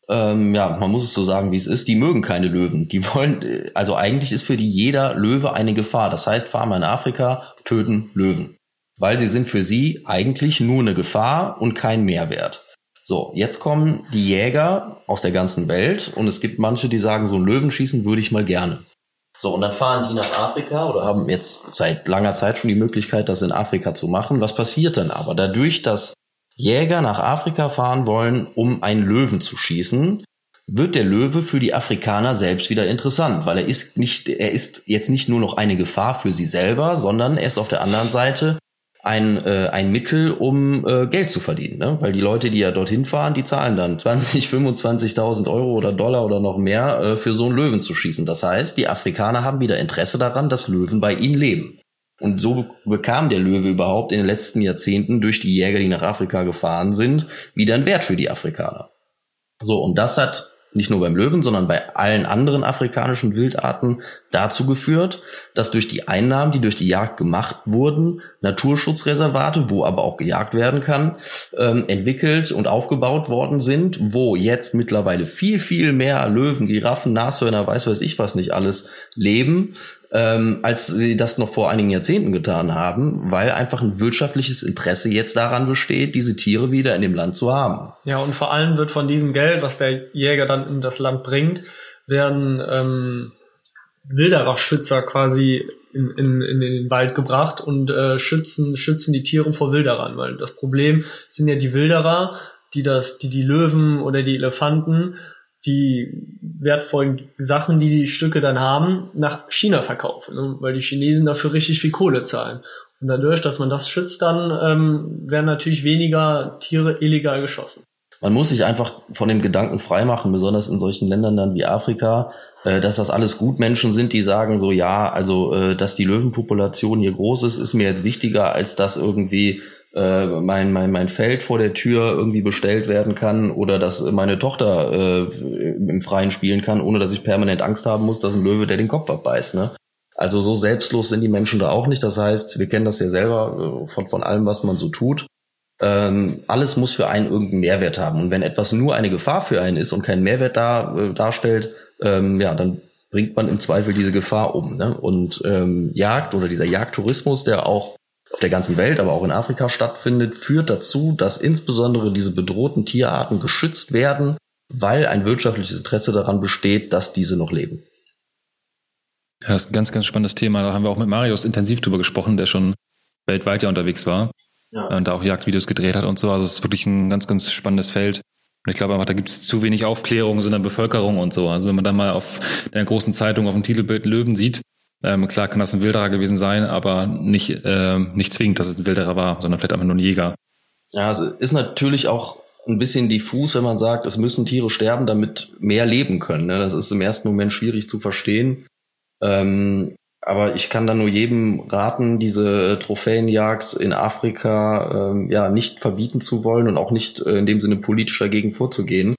ähm, ja, man muss es so sagen, wie es ist, die mögen keine Löwen. Die wollen, also eigentlich ist für die jeder Löwe eine Gefahr. Das heißt, Farmer in Afrika töten Löwen. Weil sie sind für sie eigentlich nur eine Gefahr und kein Mehrwert. So, jetzt kommen die Jäger aus der ganzen Welt und es gibt manche, die sagen, so ein Löwenschießen würde ich mal gerne. So, und dann fahren die nach Afrika oder haben jetzt seit langer Zeit schon die Möglichkeit, das in Afrika zu machen. Was passiert denn aber? Dadurch, dass Jäger nach Afrika fahren wollen, um einen Löwen zu schießen, wird der Löwe für die Afrikaner selbst wieder interessant, weil er ist nicht, er ist jetzt nicht nur noch eine Gefahr für sie selber, sondern er ist auf der anderen Seite ein, äh, ein Mittel, um äh, Geld zu verdienen. Ne? Weil die Leute, die ja dorthin fahren, die zahlen dann 20, 25.000 Euro oder Dollar oder noch mehr äh, für so einen Löwen zu schießen. Das heißt, die Afrikaner haben wieder Interesse daran, dass Löwen bei ihnen leben. Und so bekam der Löwe überhaupt in den letzten Jahrzehnten durch die Jäger, die nach Afrika gefahren sind, wieder einen Wert für die Afrikaner. So, und das hat nicht nur beim Löwen, sondern bei allen anderen afrikanischen Wildarten dazu geführt, dass durch die Einnahmen, die durch die Jagd gemacht wurden, Naturschutzreservate, wo aber auch gejagt werden kann, ähm, entwickelt und aufgebaut worden sind, wo jetzt mittlerweile viel, viel mehr Löwen, Giraffen, Nashörner, weiß weiß ich was nicht alles leben, ähm, als sie das noch vor einigen Jahrzehnten getan haben, weil einfach ein wirtschaftliches Interesse jetzt daran besteht, diese Tiere wieder in dem Land zu haben.
Ja, und vor allem wird von diesem Geld, was der Jäger dann in das Land bringt, werden ähm, Wildererschützer quasi in, in, in den Wald gebracht und äh, schützen, schützen die Tiere vor Wilderern, weil das Problem sind ja die Wilderer, die das, die die Löwen oder die Elefanten die wertvollen Sachen, die die Stücke dann haben, nach China verkaufen, ne? weil die Chinesen dafür richtig viel Kohle zahlen. Und dadurch, dass man das schützt, dann ähm, werden natürlich weniger Tiere illegal geschossen.
Man muss sich einfach von dem Gedanken freimachen, besonders in solchen Ländern dann wie Afrika, äh, dass das alles Gutmenschen sind, die sagen so, ja, also äh, dass die Löwenpopulation hier groß ist, ist mir jetzt wichtiger, als dass irgendwie äh, mein, mein, mein Feld vor der Tür irgendwie bestellt werden kann oder dass meine Tochter äh, im Freien spielen kann, ohne dass ich permanent Angst haben muss, dass ein Löwe der den Kopf abbeißt. Ne? Also so selbstlos sind die Menschen da auch nicht. Das heißt, wir kennen das ja selber äh, von, von allem, was man so tut. Ähm, alles muss für einen irgendeinen Mehrwert haben. Und wenn etwas nur eine Gefahr für einen ist und keinen Mehrwert da, äh, darstellt, ähm, ja, dann bringt man im Zweifel diese Gefahr um. Ne? Und ähm, Jagd oder dieser Jagdtourismus, der auch auf der ganzen Welt, aber auch in Afrika stattfindet, führt dazu, dass insbesondere diese bedrohten Tierarten geschützt werden, weil ein wirtschaftliches Interesse daran besteht, dass diese noch leben.
Ja, das ist ein ganz, ganz spannendes Thema. Da haben wir auch mit Marius intensiv drüber gesprochen, der schon weltweit ja unterwegs war ja. und da auch Jagdvideos gedreht hat und so. Also es ist wirklich ein ganz, ganz spannendes Feld. Und ich glaube einfach, da gibt es zu wenig Aufklärung so in der Bevölkerung und so. Also wenn man da mal auf der großen Zeitung auf dem Titelbild Löwen sieht, ähm, klar kann das ein Wilderer gewesen sein, aber nicht, äh, nicht zwingend, dass es ein Wilderer war, sondern vielleicht einfach nur ein Jäger.
Ja, es ist natürlich auch ein bisschen diffus, wenn man sagt, es müssen Tiere sterben, damit mehr leben können. Ne? Das ist im ersten Moment schwierig zu verstehen. Ähm, aber ich kann da nur jedem raten, diese Trophäenjagd in Afrika ähm, ja nicht verbieten zu wollen und auch nicht äh, in dem Sinne politisch dagegen vorzugehen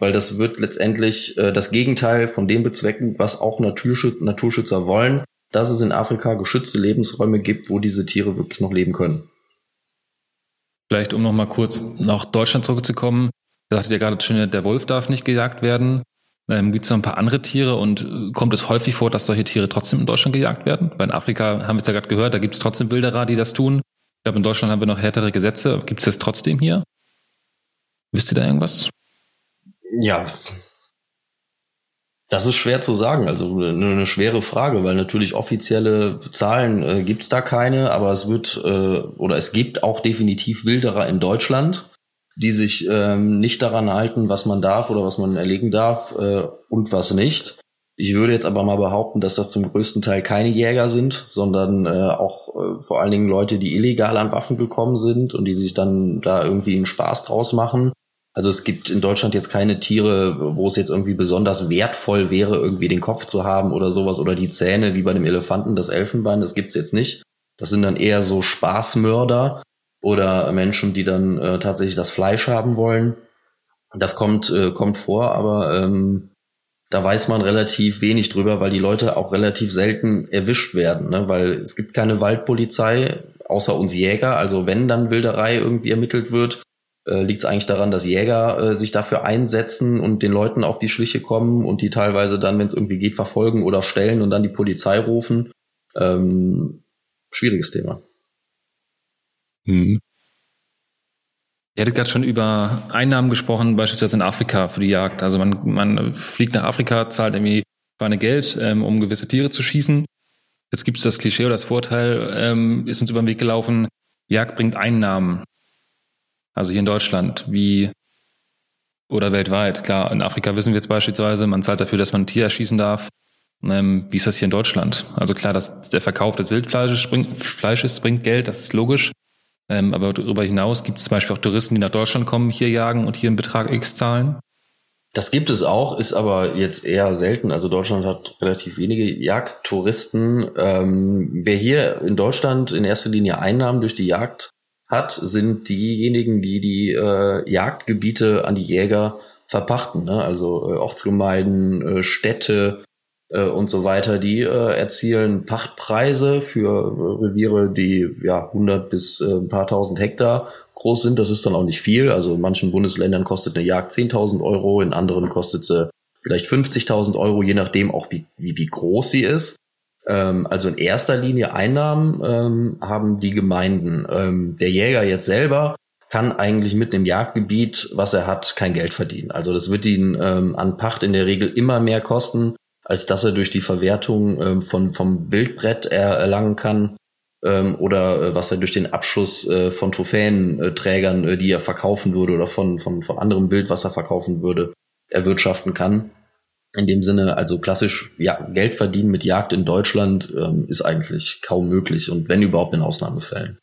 weil das wird letztendlich äh, das Gegenteil von dem bezwecken, was auch Naturschü Naturschützer wollen, dass es in Afrika geschützte Lebensräume gibt, wo diese Tiere wirklich noch leben können.
Vielleicht, um noch mal kurz nach Deutschland zurückzukommen. Da sagtet ihr gerade schon, der Wolf darf nicht gejagt werden. Ähm, Gibt es noch ein paar andere Tiere und äh, kommt es häufig vor, dass solche Tiere trotzdem in Deutschland gejagt werden? Weil in Afrika haben wir es ja gerade gehört, da gibt es trotzdem Wilderer, die das tun. Ich glaube, in Deutschland haben wir noch härtere Gesetze. Gibt es das trotzdem hier? Wisst ihr da irgendwas?
Ja, das ist schwer zu sagen, also eine, schwere Frage, weil natürlich offizielle Zahlen äh, gibt's da keine, aber es wird äh, oder es gibt auch definitiv Wilderer in Deutschland, die sich ähm, nicht daran halten, was man darf oder was man erlegen darf äh, und was nicht. Ich würde jetzt aber mal behaupten, dass das zum größten Teil keine Jäger sind, sondern äh, auch äh, vor allen Dingen Leute, die illegal an Waffen gekommen sind und die sich dann da irgendwie einen Spaß draus machen also es gibt in Deutschland jetzt keine Tiere, wo es jetzt irgendwie besonders wertvoll wäre, irgendwie den Kopf zu haben oder sowas oder die Zähne wie bei dem Elefanten, das Elfenbein, das gibt's jetzt nicht. Das sind dann eher so Spaßmörder oder Menschen, die dann äh, tatsächlich das Fleisch haben wollen. Das kommt, äh, kommt vor, aber ähm, da weiß man relativ wenig drüber, weil die Leute auch relativ selten erwischt werden, ne? weil es gibt keine Waldpolizei, außer uns Jäger. Also wenn dann Wilderei irgendwie ermittelt wird, äh, liegt es eigentlich daran, dass Jäger äh, sich dafür einsetzen und den Leuten auf die Schliche kommen und die teilweise dann, wenn es irgendwie geht, verfolgen oder stellen und dann die Polizei rufen. Ähm, schwieriges Thema.
Hm. Ihr hattet gerade schon über Einnahmen gesprochen, beispielsweise in Afrika für die Jagd. Also man, man fliegt nach Afrika, zahlt irgendwie Schweine Geld, ähm, um gewisse Tiere zu schießen. Jetzt gibt es das Klischee oder das Vorteil, ähm, ist uns über den Weg gelaufen, Jagd bringt Einnahmen. Also hier in Deutschland, wie oder weltweit. Klar, in Afrika wissen wir jetzt beispielsweise, man zahlt dafür, dass man ein Tier erschießen darf. Ähm, wie ist das hier in Deutschland? Also klar, dass der Verkauf des Wildfleisches bringt, Fleisches bringt Geld, das ist logisch. Ähm, aber darüber hinaus gibt es zum Beispiel auch Touristen, die nach Deutschland kommen, hier jagen und hier einen Betrag X zahlen.
Das gibt es auch, ist aber jetzt eher selten. Also Deutschland hat relativ wenige Jagdtouristen. Ähm, wer hier in Deutschland in erster Linie Einnahmen durch die Jagd hat, sind diejenigen, die die äh, Jagdgebiete an die Jäger verpachten. Ne? Also äh, Ortsgemeinden, äh, Städte äh, und so weiter, die äh, erzielen Pachtpreise für äh, Reviere, die ja 100 bis äh, ein paar tausend Hektar groß sind. Das ist dann auch nicht viel. Also in manchen Bundesländern kostet eine Jagd 10.000 Euro, in anderen kostet sie vielleicht 50.000 Euro, je nachdem auch wie, wie, wie groß sie ist. Ähm, also in erster Linie Einnahmen ähm, haben die Gemeinden. Ähm, der Jäger jetzt selber kann eigentlich mit einem Jagdgebiet, was er hat, kein Geld verdienen. Also das wird ihn ähm, an Pacht in der Regel immer mehr kosten, als dass er durch die Verwertung ähm, von vom Wildbrett er, erlangen kann ähm, oder äh, was er durch den Abschuss äh, von Trophäenträgern, äh, die er verkaufen würde oder von, von, von anderem Wild, was er verkaufen würde, erwirtschaften kann. In dem Sinne, also klassisch ja, Geld verdienen mit Jagd in Deutschland ähm, ist eigentlich kaum möglich und wenn überhaupt in Ausnahmefällen.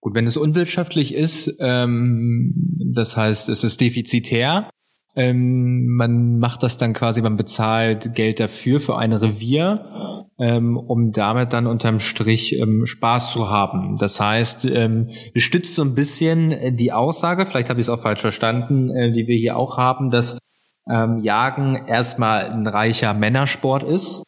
Gut, wenn es unwirtschaftlich ist, ähm, das heißt, es ist defizitär, ähm, man macht das dann quasi, man bezahlt Geld dafür für ein Revier, ähm, um damit dann unterm Strich ähm, Spaß zu haben. Das heißt, ähm, stützt so ein bisschen die Aussage, vielleicht habe ich es auch falsch verstanden, äh, die wir hier auch haben, dass ähm, Jagen erstmal ein reicher Männersport ist.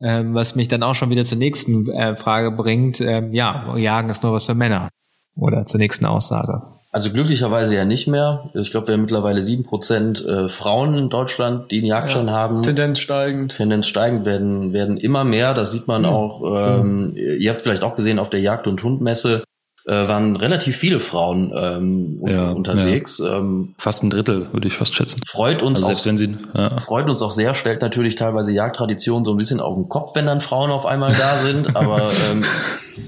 Ähm, was mich dann auch schon wieder zur nächsten äh, Frage bringt. Ähm, ja, Jagen ist nur was für Männer. Oder zur nächsten Aussage.
Also glücklicherweise ja nicht mehr. Ich glaube, wir haben mittlerweile sieben Prozent äh, Frauen in Deutschland, die einen Jagdschein ja, haben.
Tendenz steigend.
Tendenz steigend werden, werden immer mehr. Das sieht man mhm. auch. Ähm, ihr habt vielleicht auch gesehen auf der Jagd- und Hundmesse äh, waren relativ viele Frauen ähm, ja, unterwegs. Ja. Ähm,
fast ein Drittel, würde ich fast schätzen.
Freut uns
also
auch,
selbst wenn sie,
ja. freut uns auch sehr, stellt natürlich teilweise Jagdtradition so ein bisschen auf den Kopf, wenn dann Frauen auf einmal da sind. (laughs) Aber ähm,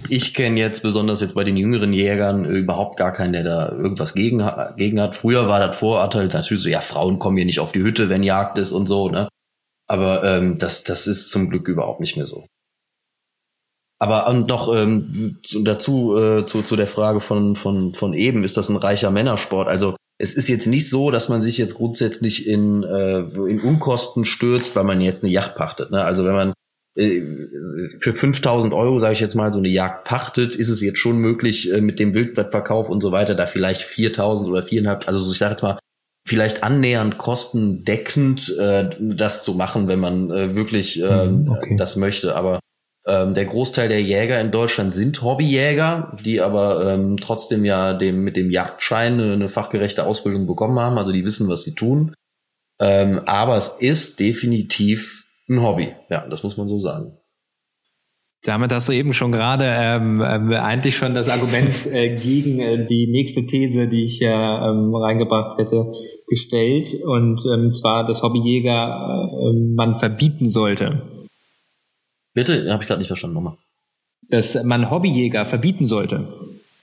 ich kenne jetzt besonders jetzt bei den jüngeren Jägern überhaupt gar keinen, der da irgendwas gegen, gegen hat. Früher war das Vorurteil natürlich so, ja, Frauen kommen hier nicht auf die Hütte, wenn Jagd ist und so, ne? Aber ähm, das, das ist zum Glück überhaupt nicht mehr so. Aber und noch ähm, dazu äh, zu, zu der Frage von, von, von eben, ist das ein reicher Männersport? Also es ist jetzt nicht so, dass man sich jetzt grundsätzlich in, äh, in Unkosten stürzt, weil man jetzt eine Yacht pachtet. Ne? Also wenn man äh, für 5000 Euro, sage ich jetzt mal, so eine Jagd pachtet, ist es jetzt schon möglich, äh, mit dem Wildbrettverkauf und so weiter, da vielleicht 4000 oder 4.500, also ich sage jetzt mal, vielleicht annähernd kostendeckend äh, das zu machen, wenn man äh, wirklich äh, okay. das möchte. Aber ähm, der Großteil der Jäger in Deutschland sind Hobbyjäger, die aber ähm, trotzdem ja dem, mit dem Jagdschein eine, eine, fachgerechte Ausbildung bekommen haben, also die wissen, was sie tun. Ähm, aber es ist definitiv ein Hobby, ja, das muss man so sagen.
Damit hast du eben schon gerade ähm, äh, eigentlich schon das Argument äh, gegen äh, die nächste These, die ich ja ähm, reingebracht hätte, gestellt. Und ähm, zwar, dass Hobbyjäger äh, man verbieten sollte.
Bitte, habe ich gerade nicht verstanden nochmal.
Dass man Hobbyjäger verbieten sollte.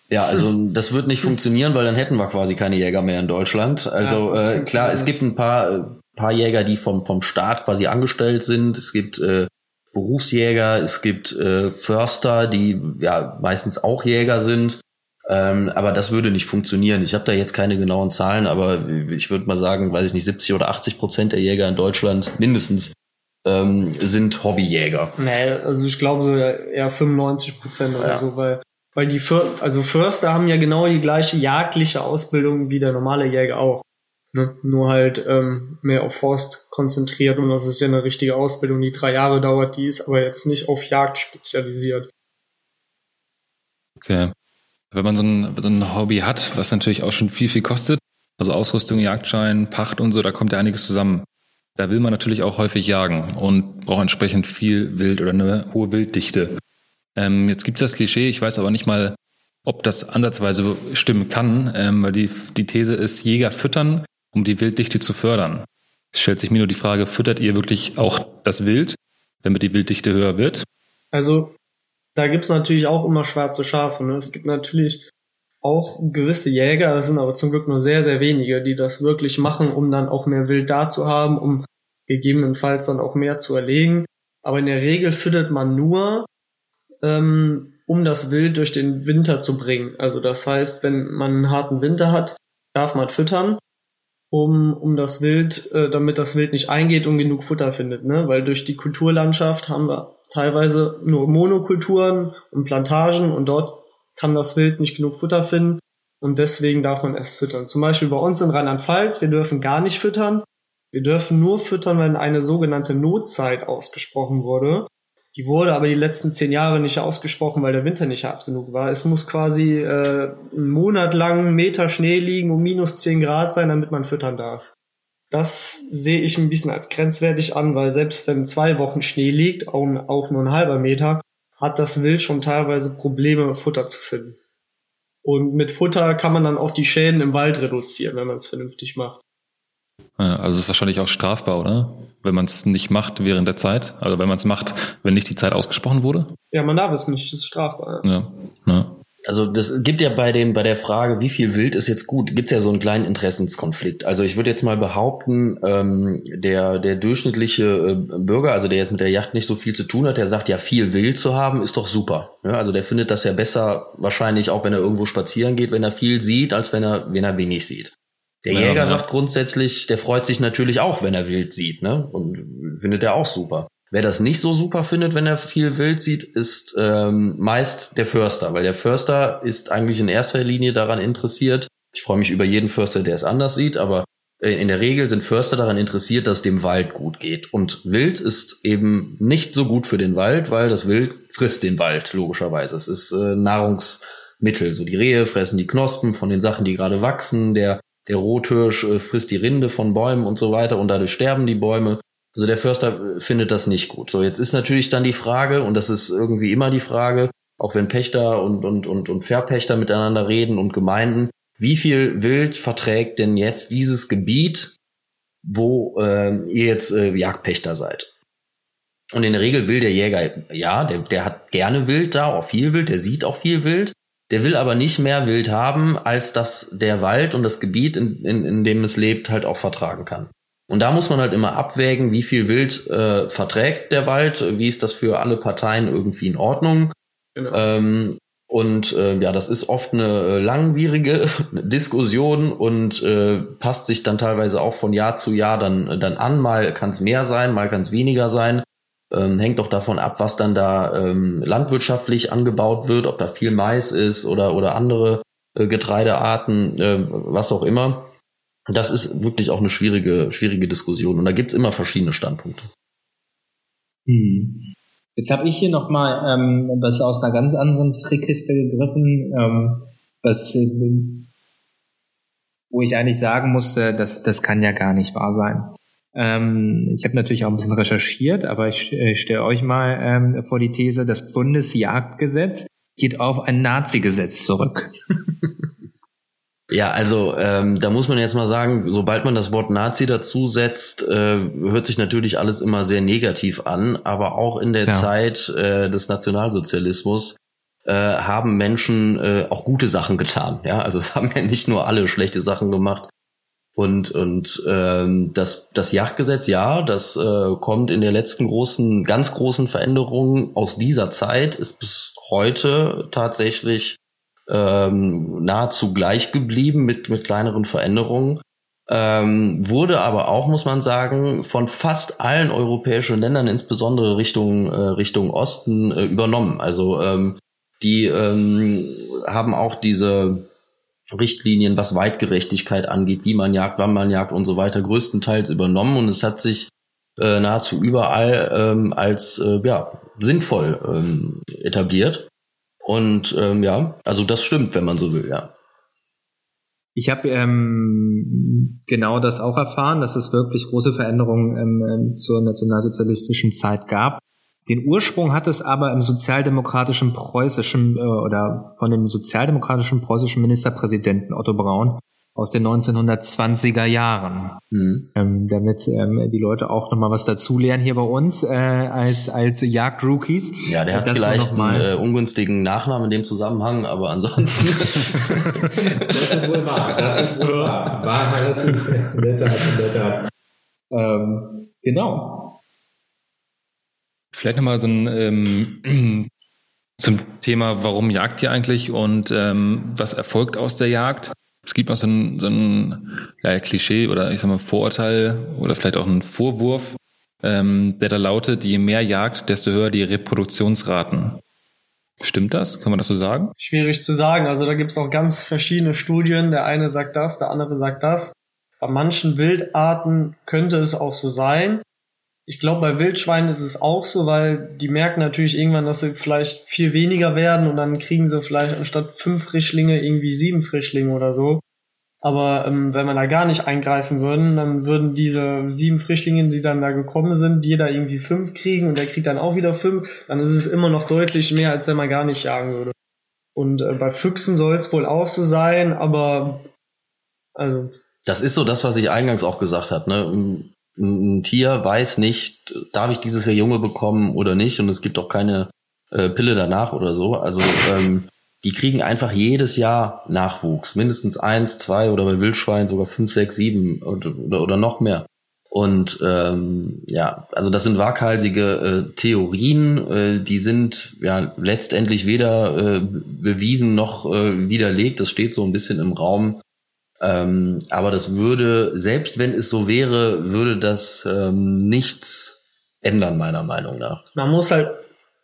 Ja, also das wird nicht funktionieren, weil dann hätten wir quasi keine Jäger mehr in Deutschland. Also ja, äh, klar, es gibt ein paar, äh, paar Jäger, die vom, vom Staat quasi angestellt sind. Es gibt äh, Berufsjäger, es gibt äh, Förster, die ja meistens auch Jäger sind. Ähm, aber das würde nicht funktionieren. Ich habe da jetzt keine genauen Zahlen, aber ich würde mal sagen, weiß ich nicht, 70 oder 80 Prozent der Jäger in Deutschland mindestens ähm, sind Hobbyjäger.
Nee, also ich glaube so eher 95 Prozent oder ja. so, weil, weil die För also Förster haben ja genau die gleiche jagdliche Ausbildung wie der normale Jäger auch. Ne? Nur halt ähm, mehr auf Forst konzentriert und das ist ja eine richtige Ausbildung, die drei Jahre dauert, die ist aber jetzt nicht auf Jagd spezialisiert.
Okay. Wenn man so ein, so ein Hobby hat, was natürlich auch schon viel, viel kostet, also Ausrüstung, Jagdschein, Pacht und so, da kommt ja einiges zusammen. Da will man natürlich auch häufig jagen und braucht entsprechend viel Wild oder eine hohe Wilddichte. Ähm, jetzt gibt es das Klischee, ich weiß aber nicht mal, ob das ansatzweise stimmen kann, ähm, weil die, die These ist, Jäger füttern, um die Wilddichte zu fördern. Es stellt sich mir nur die Frage, füttert ihr wirklich auch das Wild, damit die Wilddichte höher wird?
Also da gibt's natürlich auch immer schwarze Schafe. Ne? Es gibt natürlich auch gewisse Jäger, das sind aber zum Glück nur sehr, sehr wenige, die das wirklich machen, um dann auch mehr Wild da zu haben, um gegebenenfalls dann auch mehr zu erlegen. Aber in der Regel füttert man nur, ähm, um das Wild durch den Winter zu bringen. Also das heißt, wenn man einen harten Winter hat, darf man füttern, um, um das Wild, äh, damit das Wild nicht eingeht und genug Futter findet. Ne? Weil durch die Kulturlandschaft haben wir teilweise nur Monokulturen und Plantagen und dort kann das Wild nicht genug Futter finden. und deswegen darf man erst füttern. Zum Beispiel bei uns in Rheinland-Pfalz, wir dürfen gar nicht füttern. Wir dürfen nur füttern, wenn eine sogenannte Notzeit ausgesprochen wurde. Die wurde aber die letzten zehn Jahre nicht ausgesprochen, weil der Winter nicht hart genug war. Es muss quasi äh, einen Monat lang Meter Schnee liegen um minus zehn Grad sein, damit man füttern darf. Das sehe ich ein bisschen als grenzwertig an, weil selbst wenn zwei Wochen Schnee liegt, auch, auch nur ein halber Meter, hat das Wild schon teilweise Probleme, Futter zu finden. Und mit Futter kann man dann auch die Schäden im Wald reduzieren, wenn man es vernünftig macht.
Ja, also ist wahrscheinlich auch strafbar, oder? Wenn man es nicht macht während der Zeit. Also wenn man es macht, wenn nicht die Zeit ausgesprochen wurde.
Ja, man darf es nicht, das ist strafbar.
Ja. ja.
Also das gibt ja bei den bei der Frage, wie viel Wild ist jetzt gut, gibt's ja so einen kleinen Interessenskonflikt. Also ich würde jetzt mal behaupten, ähm, der der durchschnittliche äh, Bürger, also der jetzt mit der Yacht nicht so viel zu tun hat, der sagt ja viel Wild zu haben, ist doch super. Ja, also der findet das ja besser, wahrscheinlich auch wenn er irgendwo spazieren geht, wenn er viel sieht, als wenn er wenn er wenig sieht. Der
Ja,
Jäger
ja.
sagt grundsätzlich, der freut sich natürlich auch, wenn er Wild sieht, ne? Und findet er auch super. Wer das nicht so super findet, wenn er viel Wild sieht, ist ähm, meist der Förster, weil der Förster ist eigentlich in erster Linie daran interessiert. Ich freue mich über jeden Förster, der es anders sieht, aber in der Regel sind Förster daran interessiert, dass dem Wald gut geht. Und Wild ist eben nicht so gut für den Wald, weil das Wild frisst den Wald, logischerweise. Es ist äh, Nahrungsmittel. So die Rehe fressen die Knospen von den Sachen, die gerade wachsen. Der, der Rothirsch äh, frisst die Rinde von Bäumen und so weiter und dadurch sterben die Bäume. Also der Förster findet das nicht gut. So, jetzt ist natürlich dann die Frage, und das ist irgendwie immer die Frage, auch wenn Pächter und, und, und, und Verpächter miteinander reden und Gemeinden, wie viel Wild verträgt denn jetzt dieses Gebiet, wo äh, ihr jetzt äh, Jagdpächter seid? Und in der Regel will der Jäger, ja, der, der hat gerne Wild da, auch viel Wild, der sieht auch viel Wild. Der will aber nicht mehr Wild haben, als dass der Wald und das Gebiet, in, in, in dem es lebt, halt auch vertragen kann. Und da muss man halt immer abwägen, wie viel Wild äh, verträgt der Wald, wie ist das für alle Parteien irgendwie in Ordnung.
Genau.
Ähm, und äh, ja, das ist oft eine äh, langwierige (laughs) Diskussion und äh, passt sich dann teilweise auch von Jahr zu Jahr dann, dann an. Mal kann es mehr sein, mal kann es weniger sein. Ähm, hängt doch davon ab, was dann da ähm, landwirtschaftlich angebaut wird, ob da viel Mais ist oder, oder andere äh, Getreidearten, äh, was auch immer. Das ist wirklich auch eine schwierige, schwierige Diskussion und da gibt's immer verschiedene Standpunkte.
Hm. Jetzt habe ich hier nochmal ähm, was aus einer ganz anderen Trickkiste gegriffen, ähm, was, äh, wo ich eigentlich sagen musste, das, das kann ja gar nicht wahr sein. Ähm, ich habe natürlich auch ein bisschen recherchiert, aber ich äh, stelle euch mal ähm, vor die These, das Bundesjagdgesetz geht auf ein Nazi-Gesetz zurück. (laughs)
Ja, also ähm, da muss man jetzt mal sagen, sobald man das Wort Nazi dazu setzt, äh, hört sich natürlich alles immer sehr negativ an, aber auch in der
Ja.
Zeit äh, des Nationalsozialismus äh, haben Menschen äh, auch gute Sachen getan. Ja, also es haben ja nicht nur alle schlechte Sachen gemacht. Und und ähm, das das Jagdgesetz, ja, das äh, kommt in der letzten großen, ganz großen Veränderung aus dieser Zeit, ist bis heute tatsächlich ähm, nahezu gleich geblieben mit, mit kleineren Veränderungen. Ähm, wurde aber auch, muss man sagen, von fast allen europäischen Ländern, insbesondere Richtung, äh, Richtung Osten, äh, übernommen. Also ähm, die ähm, haben auch diese Richtlinien, was Weitgerechtigkeit angeht, wie man jagt, wann man jagt und so weiter, größtenteils übernommen. Und es hat sich äh, nahezu überall ähm, als äh, ja, sinnvoll ähm, etabliert. Und ähm, ja, also das stimmt, wenn man so will, ja.
Ich habe ähm, genau das auch erfahren, dass es wirklich große Veränderungen ähm, ähm, zur nationalsozialistischen Zeit gab. Den Ursprung hat es aber im sozialdemokratischen preußischen äh, oder von dem sozialdemokratischen preußischen Ministerpräsidenten Otto Braun aus den 1920er Jahren.
Mhm.
Ähm, damit ähm, die Leute auch nochmal was dazulernen hier bei uns äh, als als Jagdrookies.
Ja, der hat
Das war
vielleicht einen äh, ungünstigen Nachnamen in dem Zusammenhang, aber ansonsten. (laughs)
Das ist wohl wahr. Das ist wohl wahr. wahr das ist in der Tat, in der Tat. Ähm, genau.
Vielleicht nochmal so ein ähm, zum Thema, warum jagt ihr eigentlich und ähm, was erfolgt aus der Jagd? Es gibt auch so ein, so ein ja, Klischee oder ich sag mal Vorurteil oder vielleicht auch ein Vorwurf, ähm, der da lautet, je mehr Jagd, desto höher die Reproduktionsraten. Stimmt das? Kann man das so sagen?
Schwierig zu sagen. Also da gibt es auch ganz verschiedene Studien. Der eine sagt das, der andere sagt das. Bei manchen Wildarten könnte es auch so sein. Ich glaube, bei Wildschweinen ist es auch so, weil die merken natürlich irgendwann, dass sie vielleicht viel weniger werden und dann kriegen sie vielleicht anstatt fünf Frischlinge irgendwie sieben Frischlinge oder so. Aber ähm, wenn man da gar nicht eingreifen würden, dann würden diese sieben Frischlinge, die dann da gekommen sind, jeder irgendwie fünf kriegen und der kriegt dann auch wieder fünf. Dann ist es immer noch deutlich mehr, als wenn man gar nicht jagen würde. Und äh, bei Füchsen soll es wohl auch so sein, aber also.
Das ist so das, was ich eingangs auch gesagt habe. Ne? Ein, Tier weiß nicht, darf ich dieses Jahr Junge bekommen oder nicht, und es gibt auch keine äh, Pille danach oder so. Also ähm, die kriegen einfach jedes Jahr Nachwuchs. Mindestens eins, zwei oder bei Wildschweinen sogar fünf, sechs, sieben oder, oder, oder noch mehr. Und ähm, ja, also das sind waghalsige äh, Theorien, äh, die sind ja letztendlich weder äh, bewiesen noch äh, widerlegt. Das steht so ein bisschen im Raum. Ähm, aber das würde, selbst wenn es so wäre, würde das ähm, nichts ändern, meiner Meinung nach.
Man muss halt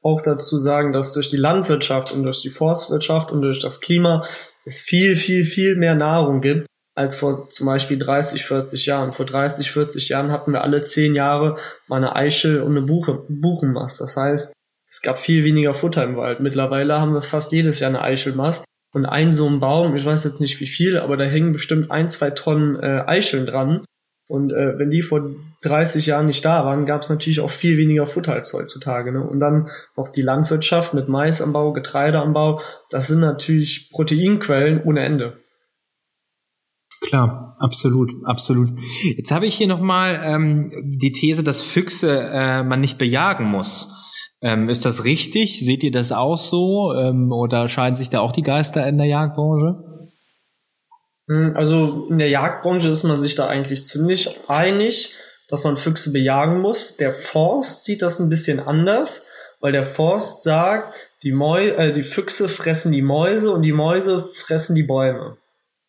auch dazu sagen, dass durch die Landwirtschaft und durch die Forstwirtschaft und durch das Klima es viel, viel, viel mehr Nahrung gibt als vor zum Beispiel 30, 40 Jahren. Vor 30, 40 Jahren hatten wir alle zehn Jahre mal eine Eichel und eine Buche, Buchenmast. Das heißt, es gab viel weniger Futter im Wald. Mittlerweile haben wir fast jedes Jahr eine Eichelmast. Und ein so ein Baum, ich weiß jetzt nicht wie viel, aber da hängen bestimmt ein, zwei Tonnen äh, Eicheln dran. Und äh, wenn die vor 30 Jahren nicht da waren, gab es natürlich auch viel weniger Futter als heutzutage. Ne? Und dann noch die Landwirtschaft mit Maisanbau, Getreideanbau, das sind natürlich Proteinquellen ohne Ende.
Klar, absolut, absolut. Jetzt habe ich hier nochmal ähm, die These, dass Füchse äh, man nicht bejagen muss. Ähm, ist das richtig? Seht ihr das auch so? Ähm, oder scheiden sich da auch die Geister in der Jagdbranche?
Hm, also in der Jagdbranche ist man sich da eigentlich ziemlich einig, dass man Füchse bejagen muss. Der Forst sieht das ein bisschen anders, weil der Forst sagt, die, Mäu äh, die Füchse fressen die Mäuse und die Mäuse fressen die Bäume.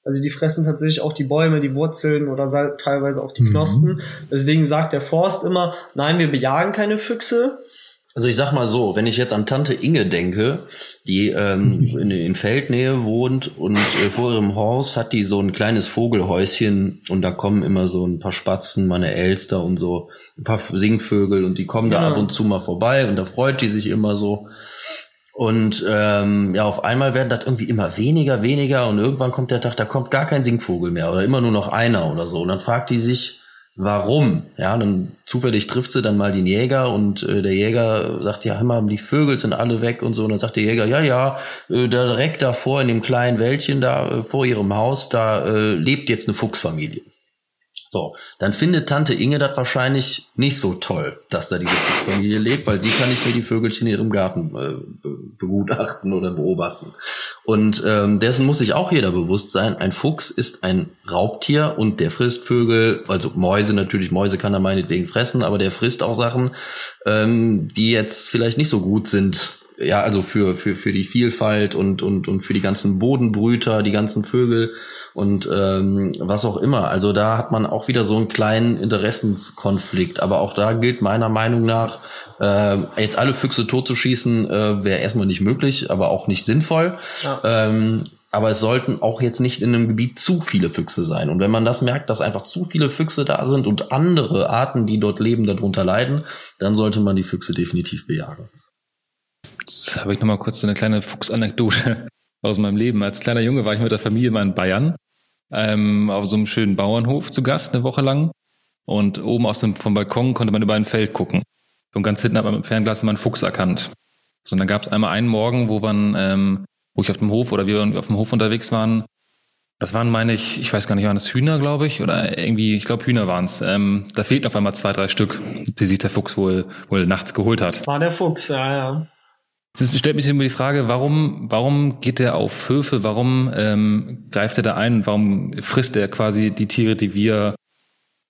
Also die fressen tatsächlich auch die Bäume, die Wurzeln oder teilweise auch die mhm. Knospen. Deswegen sagt der Forst immer, nein, wir bejagen keine Füchse,
also ich sag mal so, wenn ich jetzt an Tante Inge denke, die ähm, in, in Feldnähe wohnt und äh, vor ihrem Haus hat die so ein kleines Vogelhäuschen und da kommen immer so ein paar Spatzen, meine Elster und so ein paar Singvögel und die kommen ja. da ab und zu mal vorbei und da freut die sich immer so. Und ähm, ja, auf einmal werden das irgendwie immer weniger, weniger und irgendwann kommt der Tag, da kommt gar kein Singvogel mehr oder immer nur noch einer oder so. Und dann fragt die sich, warum. Ja, dann zufällig trifft sie dann mal den Jäger und äh, der Jäger sagt, ja, mal, die Vögel sind alle weg und so. Und dann sagt der Jäger, ja, ja, äh, da direkt davor in dem kleinen Wäldchen da äh, vor ihrem Haus, da äh, lebt jetzt eine Fuchsfamilie. So, dann findet Tante Inge das wahrscheinlich nicht so toll, dass da diese Familie lebt, weil sie kann nicht mehr die Vögelchen in ihrem Garten äh, begutachten oder beobachten. Und ähm, dessen muss sich auch jeder bewusst sein. Ein Fuchs ist ein Raubtier und der frisst Vögel, also Mäuse natürlich, Mäuse kann er meinetwegen fressen, aber der frisst auch Sachen, ähm, die jetzt vielleicht nicht so gut sind ja, also für, für, für die Vielfalt und, und, und für die ganzen Bodenbrüter, die ganzen Vögel und ähm, was auch immer. Also da hat man auch wieder so einen kleinen Interessenskonflikt. Aber auch da gilt meiner Meinung nach, äh, jetzt alle Füchse totzuschießen, äh, wäre erstmal nicht möglich, aber auch nicht sinnvoll. Ja. Ähm, aber es sollten auch jetzt nicht in einem Gebiet zu viele Füchse sein. Und wenn man das merkt, dass einfach zu viele Füchse da sind und andere Arten, die dort leben, darunter leiden, dann sollte man die Füchse definitiv bejagen.
Jetzt habe ich noch mal kurz so eine kleine Fuchsanekdote (laughs) aus meinem Leben. Als kleiner Junge war ich mit der Familie mal in Bayern ähm, auf so einem schönen Bauernhof zu Gast eine Woche lang. Und oben aus dem vom Balkon konnte man über ein Feld gucken. Und ganz hinten hat man mit Fernglas immer einen Fuchs erkannt. So, und dann gab es einmal einen Morgen, wo man, ähm, wo ich auf dem Hof oder wir auf dem Hof unterwegs waren. Das waren, meine ich, ich weiß gar nicht, waren das Hühner, glaube ich, oder irgendwie, ich glaube Hühner waren's. Ähm, da fehlten auf einmal zwei, drei Stück, die sich der Fuchs wohl wohl nachts geholt hat.
War der Fuchs, ja, ja.
Jetzt stellt mich immer die Frage, warum, warum geht er auf Höfe, warum ähm, greift er da ein, warum frisst er quasi die Tiere, die wir,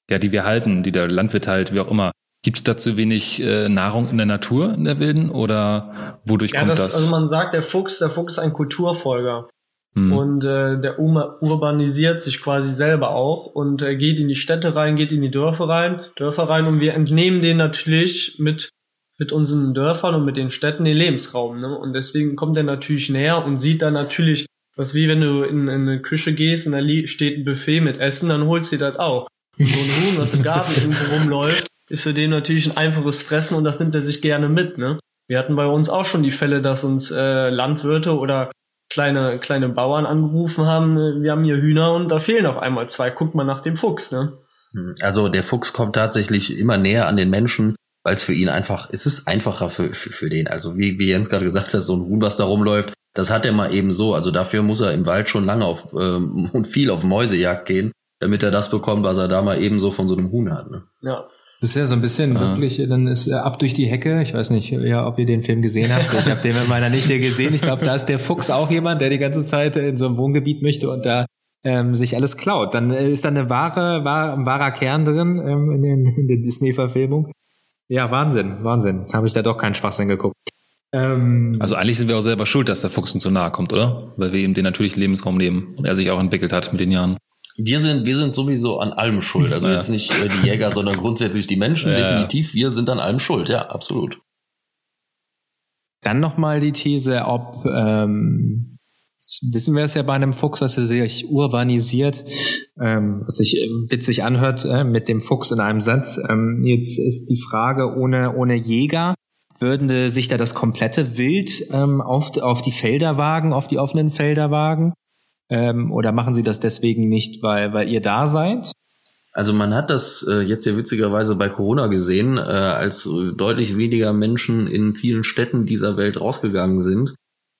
ja, die wir halten, die der Landwirt halt, wie auch immer. Gibt es da zu wenig äh, Nahrung in der Natur, in der Wilden, oder wodurch ja, kommt das, das?
Also man sagt, der Fuchs, der Fuchs ist ein Kulturfolger. Hm. Und äh, der urbanisiert sich quasi selber auch und äh, geht in die Städte rein, geht in die Dörfer rein, Dörfer rein und wir entnehmen den natürlich mit mit unseren Dörfern und mit den Städten den Lebensraum. Ne? Und deswegen kommt er natürlich näher und sieht dann natürlich, was wie wenn du in, in eine Küche gehst und da steht ein Buffet mit Essen, dann holst du dir das auch. Und so ein Huhn, was im Garten (laughs) irgendwo rumläuft, ist für den natürlich ein einfaches Fressen und das nimmt er sich gerne mit. Ne? Wir hatten bei uns auch schon die Fälle, dass uns äh, Landwirte oder kleine, kleine Bauern angerufen haben, äh, wir haben hier Hühner und da fehlen auf einmal zwei, guckt mal nach dem Fuchs. Ne?
Hm, also der Fuchs kommt tatsächlich immer näher an den Menschen, weil es für ihn einfach, es ist einfacher für, für, für den. Also wie, wie Jens gerade gesagt hat, so ein Huhn, was da rumläuft, das hat er mal eben so. Also dafür muss er im Wald schon lange auf ähm, (laughs) und viel auf Mäusejagd gehen, damit er das bekommt, was er da mal eben so von so einem Huhn hat. Ne?
Ja.
Das ist ja so ein bisschen
Ja.
wirklich, dann ist äh, ab durch die Hecke. Ich weiß nicht, ja, ob ihr den Film gesehen habt. Ich habe den mit meiner Nichte gesehen. Ich glaube, da ist der Fuchs auch jemand, der die ganze Zeit in so einem Wohngebiet möchte und da ähm, sich alles klaut. Dann äh, ist da eine wahre, wahr, ein wahrer Kern drin ähm, in, den, in der Disney-Verfilmung. Ja, Wahnsinn, Wahnsinn. Habe ich da doch keinen Schwachsinn geguckt. Ähm,
Also eigentlich sind wir auch selber schuld, dass der Fuchs uns so nahe kommt, oder? Weil wir ihm den natürlichen Lebensraum nehmen und er sich auch entwickelt hat mit den Jahren.
Wir sind, wir sind sowieso an allem schuld. Also
Ja. (laughs)
jetzt nicht äh, die Jäger, sondern grundsätzlich die Menschen. (laughs)
Ja.
Definitiv, wir sind an allem schuld. Ja, absolut.
Dann nochmal die These, ob, ähm, das wissen wir es ja bei einem Fuchs, dass er sich urbanisiert, ähm, was sich äh, witzig anhört äh, mit dem Fuchs in einem Satz. Ähm, jetzt ist die Frage, ohne, ohne Jäger, würden sich da das komplette Wild ähm, auf, auf die Felder wagen, auf die offenen Felder wagen? Ähm, oder machen sie das deswegen nicht, weil, weil ihr da seid?
Also man hat das äh, jetzt ja witzigerweise bei Corona gesehen, äh, als deutlich weniger Menschen in vielen Städten dieser Welt rausgegangen sind,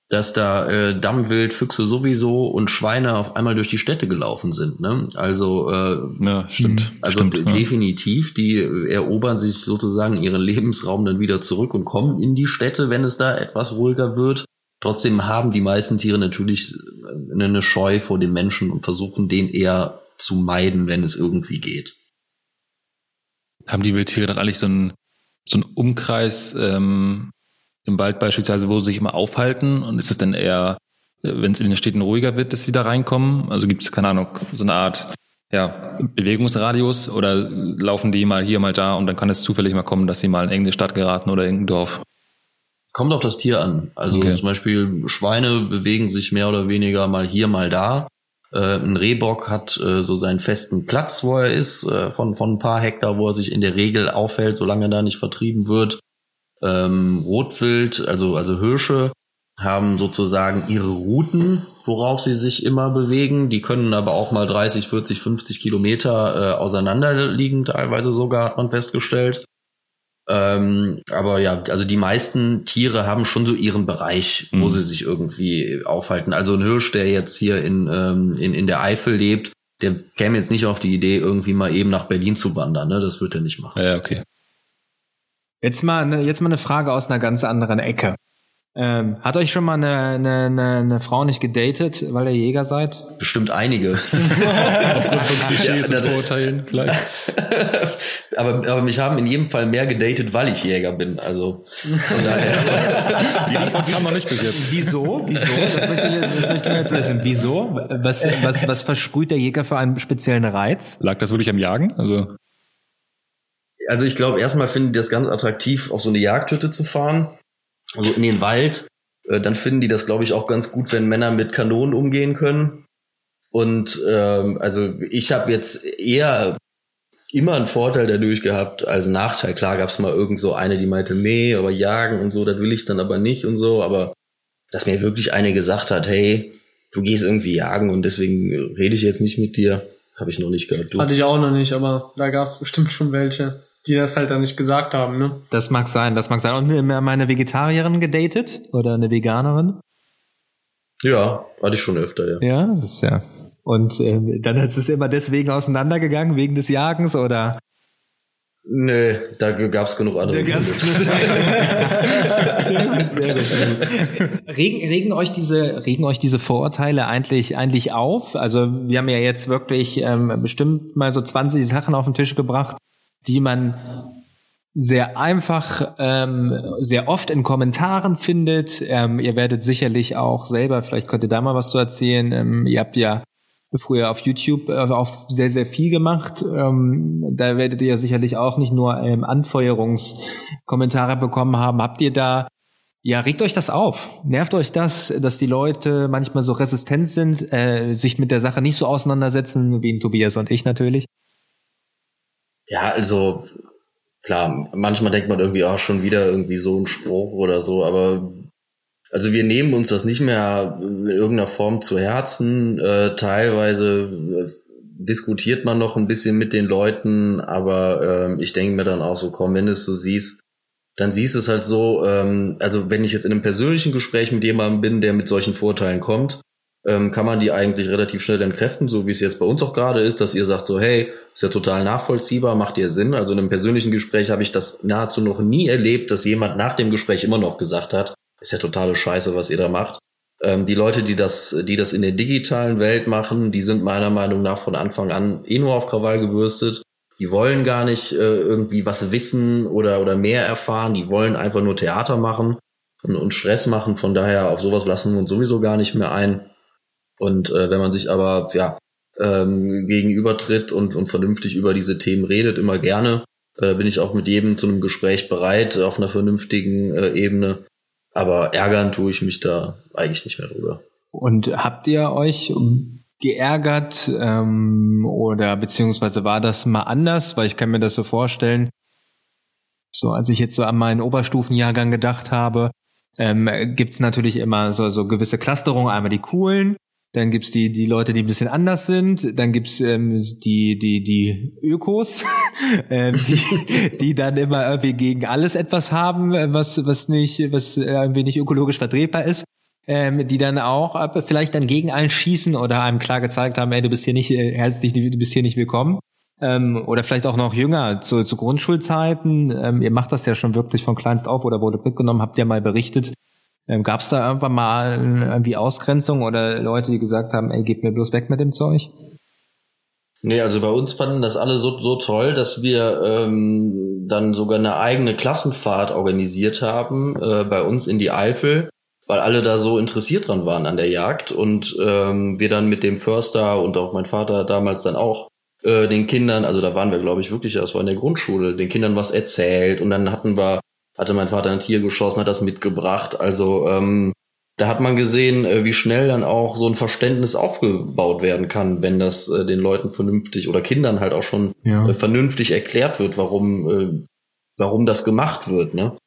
dass da äh, Dammwild, Füchse sowieso und Schweine auf einmal durch die Städte gelaufen sind. Ne? Also äh,
Ja, stimmt.
Also
stimmt, ja.
definitiv, die äh, erobern sich sozusagen ihren Lebensraum dann wieder zurück und kommen in die Städte, wenn es da etwas ruhiger wird. Trotzdem haben die meisten Tiere natürlich äh, eine Scheu vor dem Menschen und versuchen den eher zu meiden, wenn es irgendwie geht.
Haben die Wildtiere dann eigentlich so einen, so einen Umkreis ähm, im Wald beispielsweise, wo sie sich immer aufhalten? Und ist es dann eher, wenn es in den Städten ruhiger wird, dass sie da reinkommen? Also gibt es, keine Ahnung, so eine Art ja, Bewegungsradius oder laufen die mal hier, mal da und dann kann es zufällig mal kommen, dass sie mal in irgendeine Stadt geraten oder irgendein Dorf?
Kommt auf das Tier an. Also
Okay.
zum Beispiel Schweine bewegen sich mehr oder weniger mal hier, mal da. Äh, ein Rehbock hat äh, so seinen festen Platz, wo er ist, äh, von, von ein paar Hektar, wo er sich in der Regel aufhält, solange er da nicht vertrieben wird. Ähm, Rotwild, also, also Hirsche, haben sozusagen ihre Routen, worauf sie sich immer bewegen. Die können aber auch mal 30, 40, 50 Kilometer äh, auseinander liegen, teilweise sogar, hat man festgestellt. Ähm, aber ja, also die meisten Tiere haben schon so ihren Bereich, wo
Mhm.
sie sich irgendwie aufhalten. Also ein Hirsch, der jetzt hier in, ähm, in, in der Eifel lebt, der käme jetzt nicht auf die Idee, irgendwie mal eben nach Berlin zu wandern. Ne? Das wird er nicht machen.
Ja, okay.
Jetzt mal, eine, jetzt mal eine Frage aus einer ganz anderen Ecke. Ähm, hat euch schon mal eine, eine, eine, eine Frau nicht gedatet, weil ihr Jäger seid?
Bestimmt einige. (laughs)
Aufgrund von Klischees
Ja,
und Vorurteilen vielleicht. (laughs)
aber, aber mich haben in jedem Fall mehr gedatet, weil ich Jäger bin. Also von daher. (laughs)
Die Antwort kam noch nicht bis jetzt.
Wieso? Wieso? Das möchte ich, das möchte ich jetzt wissen. Wieso? Was, was, was versprüht der Jäger für einen speziellen Reiz?
Lag das wirklich am Jagen? Also
Also ich glaube, erstmal finden die das ganz attraktiv, auf so eine Jagdhütte zu fahren. Also in den Wald. Äh, Dann finden die das, glaube ich, auch ganz gut, wenn Männer mit Kanonen umgehen können. Und ähm, also ich habe jetzt eher immer einen Vorteil dadurch gehabt als Nachteil. Klar gab es mal irgend so eine, die meinte, nee, aber jagen und so, das will ich dann aber nicht und so. Aber dass mir wirklich eine gesagt hat, hey, du gehst irgendwie jagen und deswegen rede ich jetzt nicht mit dir, habe ich noch nicht gehört. Du.
Hatte ich auch noch nicht, aber da gab es bestimmt schon welche, die das halt dann nicht gesagt haben, ne?
Das mag sein, das mag sein. Und mir meine Vegetarierin gedatet? Oder eine Veganerin?
Ja, hatte ich schon öfter, ja.
Ja, das ist ja. Und ähm, dann ist es immer deswegen auseinandergegangen, wegen des Jagens oder?
Nee, da gab's genug andere. Gründe. (laughs)
sehr gut, sehr gut. Regen, regen euch diese, regen euch diese Vorurteile eigentlich, eigentlich auf? Also wir haben ja jetzt wirklich ähm, bestimmt mal so 20 Sachen auf den Tisch gebracht, die man sehr einfach, ähm, sehr oft in Kommentaren findet. Ähm, ihr werdet sicherlich auch selber, vielleicht könnt ihr da mal was zu erzählen. Ähm, ihr habt ja früher auf YouTube äh, auch sehr, sehr viel gemacht. Ähm, da werdet ihr sicherlich auch nicht nur ähm, Anfeuerungskommentare bekommen haben. Habt ihr da ja, regt euch das auf. Nervt euch das, dass die Leute manchmal so resistent sind, äh, sich mit der Sache nicht so auseinandersetzen, wie Tobias und ich natürlich?
Ja, also klar, manchmal denkt man irgendwie auch schon wieder irgendwie so ein Spruch oder so, aber also wir nehmen uns das nicht mehr in irgendeiner Form zu Herzen. Äh, teilweise äh, diskutiert man noch ein bisschen mit den Leuten, aber äh, ich denke mir dann auch so, komm, wenn du es so siehst, dann siehst du es halt so, ähm, also wenn ich jetzt in einem persönlichen Gespräch mit jemandem bin, der mit solchen Vorteilen kommt, ähm, kann man die eigentlich relativ schnell entkräften, so wie es jetzt bei uns auch gerade ist, dass ihr sagt so, hey, ist ja total nachvollziehbar, macht ihr Sinn. Also in einem persönlichen Gespräch habe ich das nahezu noch nie erlebt, dass jemand nach dem Gespräch immer noch gesagt hat, ist ja totale Scheiße, was ihr da macht. Ähm, die Leute, die das, die das in der digitalen Welt machen, die sind meiner Meinung nach von Anfang an eh nur auf Krawall gebürstet die wollen gar nicht äh, irgendwie was wissen oder, oder mehr erfahren, die wollen einfach nur Theater machen und, und Stress machen. Von daher auf sowas lassen wir uns sowieso gar nicht mehr ein. Und äh, wenn man sich aber ja ähm, gegenübertritt und, und vernünftig über diese Themen redet, immer gerne. Äh, bin ich auch mit jedem zu einem Gespräch bereit, auf einer vernünftigen äh, Ebene. Aber ärgern tue ich mich da eigentlich nicht mehr drüber.
Und habt ihr euch geärgert ähm, oder beziehungsweise war das mal anders? Weil ich kann mir das so vorstellen, so als ich jetzt so an meinen Oberstufenjahrgang gedacht habe, ähm, gibt's natürlich immer so, so gewisse Clusterungen, einmal die coolen, dann gibt's die, die Leute, die ein bisschen anders sind, dann gibt's ähm, die, die, die Ökos, (laughs) ähm, die, die dann immer irgendwie gegen alles etwas haben, was, was nicht, was irgendwie nicht ökologisch vertretbar ist ähm, die dann auch äh, vielleicht dann gegen einen schießen oder einem klar gezeigt haben, ey, du bist hier nicht äh, herzlich, du bist hier nicht willkommen. Ähm, oder vielleicht auch noch jünger, zu, zu Grundschulzeiten. Ähm, ihr macht das ja schon wirklich von kleinst auf oder wurde mitgenommen, habt ihr mal berichtet. Ähm, Gab es da irgendwann mal irgendwie Ausgrenzung oder Leute, die gesagt haben, ey, geht mir bloß weg mit dem Zeug?
Nee, also bei uns fanden das alle so, so toll, dass wir ähm, dann sogar eine eigene Klassenfahrt organisiert haben, äh, bei uns in die Eifel weil alle da so interessiert dran waren an der Jagd und ähm, wir dann mit dem Förster und auch mein Vater damals dann auch äh, den Kindern, also da waren wir glaube ich wirklich, das war in der Grundschule, den Kindern was erzählt und dann hatten wir, hatte mein Vater ein Tier geschossen, hat das mitgebracht, also ähm, da hat man gesehen, äh, wie schnell dann auch so ein Verständnis aufgebaut werden kann, wenn das äh, den Leuten vernünftig oder Kindern halt auch schon ja. äh, vernünftig erklärt wird, warum, äh, warum das gemacht wird, ne?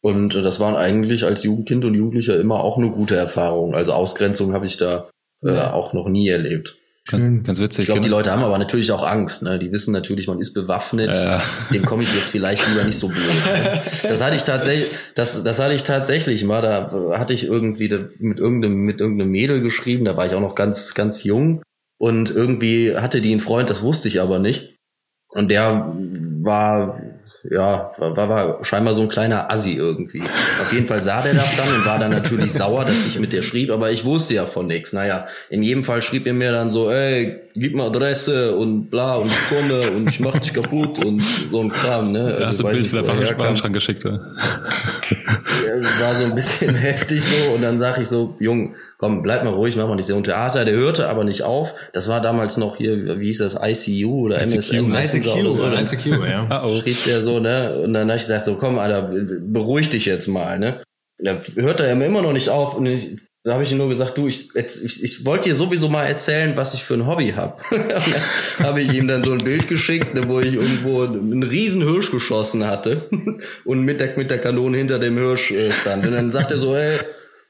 Und äh, das waren eigentlich als Jugendkind und Jugendlicher immer auch eine gute Erfahrung. Also Ausgrenzung habe ich da äh, ja. auch noch nie erlebt.
Schön. Ganz witzig.
Ich glaube, die Leute haben aber natürlich auch Angst. Ne? Die wissen natürlich, man ist bewaffnet. Ja. Dem komme ich jetzt vielleicht lieber nicht so blöd. Ne? (laughs) Das hatte ich tatsächlich, das, das hatte ich tatsächlich mal. Da hatte ich irgendwie mit irgendeinem, mit irgendeinem Mädel geschrieben. Da war ich auch noch ganz, ganz jung. Und irgendwie hatte die einen Freund, das wusste ich aber nicht. Und der war ja, war, war scheinbar so ein kleiner Assi irgendwie. Auf jeden Fall sah der das dann und war dann natürlich (laughs) sauer, dass ich mit der schrieb, aber ich wusste ja von nichts. Naja, in jedem Fall schrieb er mir dann so, ey, gib mir Adresse und bla und ich komme und ich mach dich kaputt und so ein Kram, ne?
Also, hast du ein Bild für den Warenschrank geschickt, oder?
Ja, war so ein bisschen (laughs) heftig so und dann sag ich so, Jung, komm, bleib mal ruhig, mach mal nicht so ein Theater. Der hörte aber nicht auf. Das war damals noch hier, wie hieß das, ICU oder ICQ, MSN
ICQ, oder so. Oder ICQ,
ja. (laughs) oh. Schrieb der so, ne? Und dann habe ich gesagt, so komm, Alter, beruhig dich jetzt mal, ne? Da hört er immer noch nicht auf und ich, da habe ich ihm nur gesagt, du, ich, ich, ich wollte dir sowieso mal erzählen, was ich für ein Hobby habe. (laughs) habe ich ihm dann so ein Bild geschickt, ne, wo ich irgendwo einen riesen Hirsch geschossen hatte (laughs) und mit der, mit der Kanone hinter dem Hirsch äh, stand. Und dann sagt er so, ey,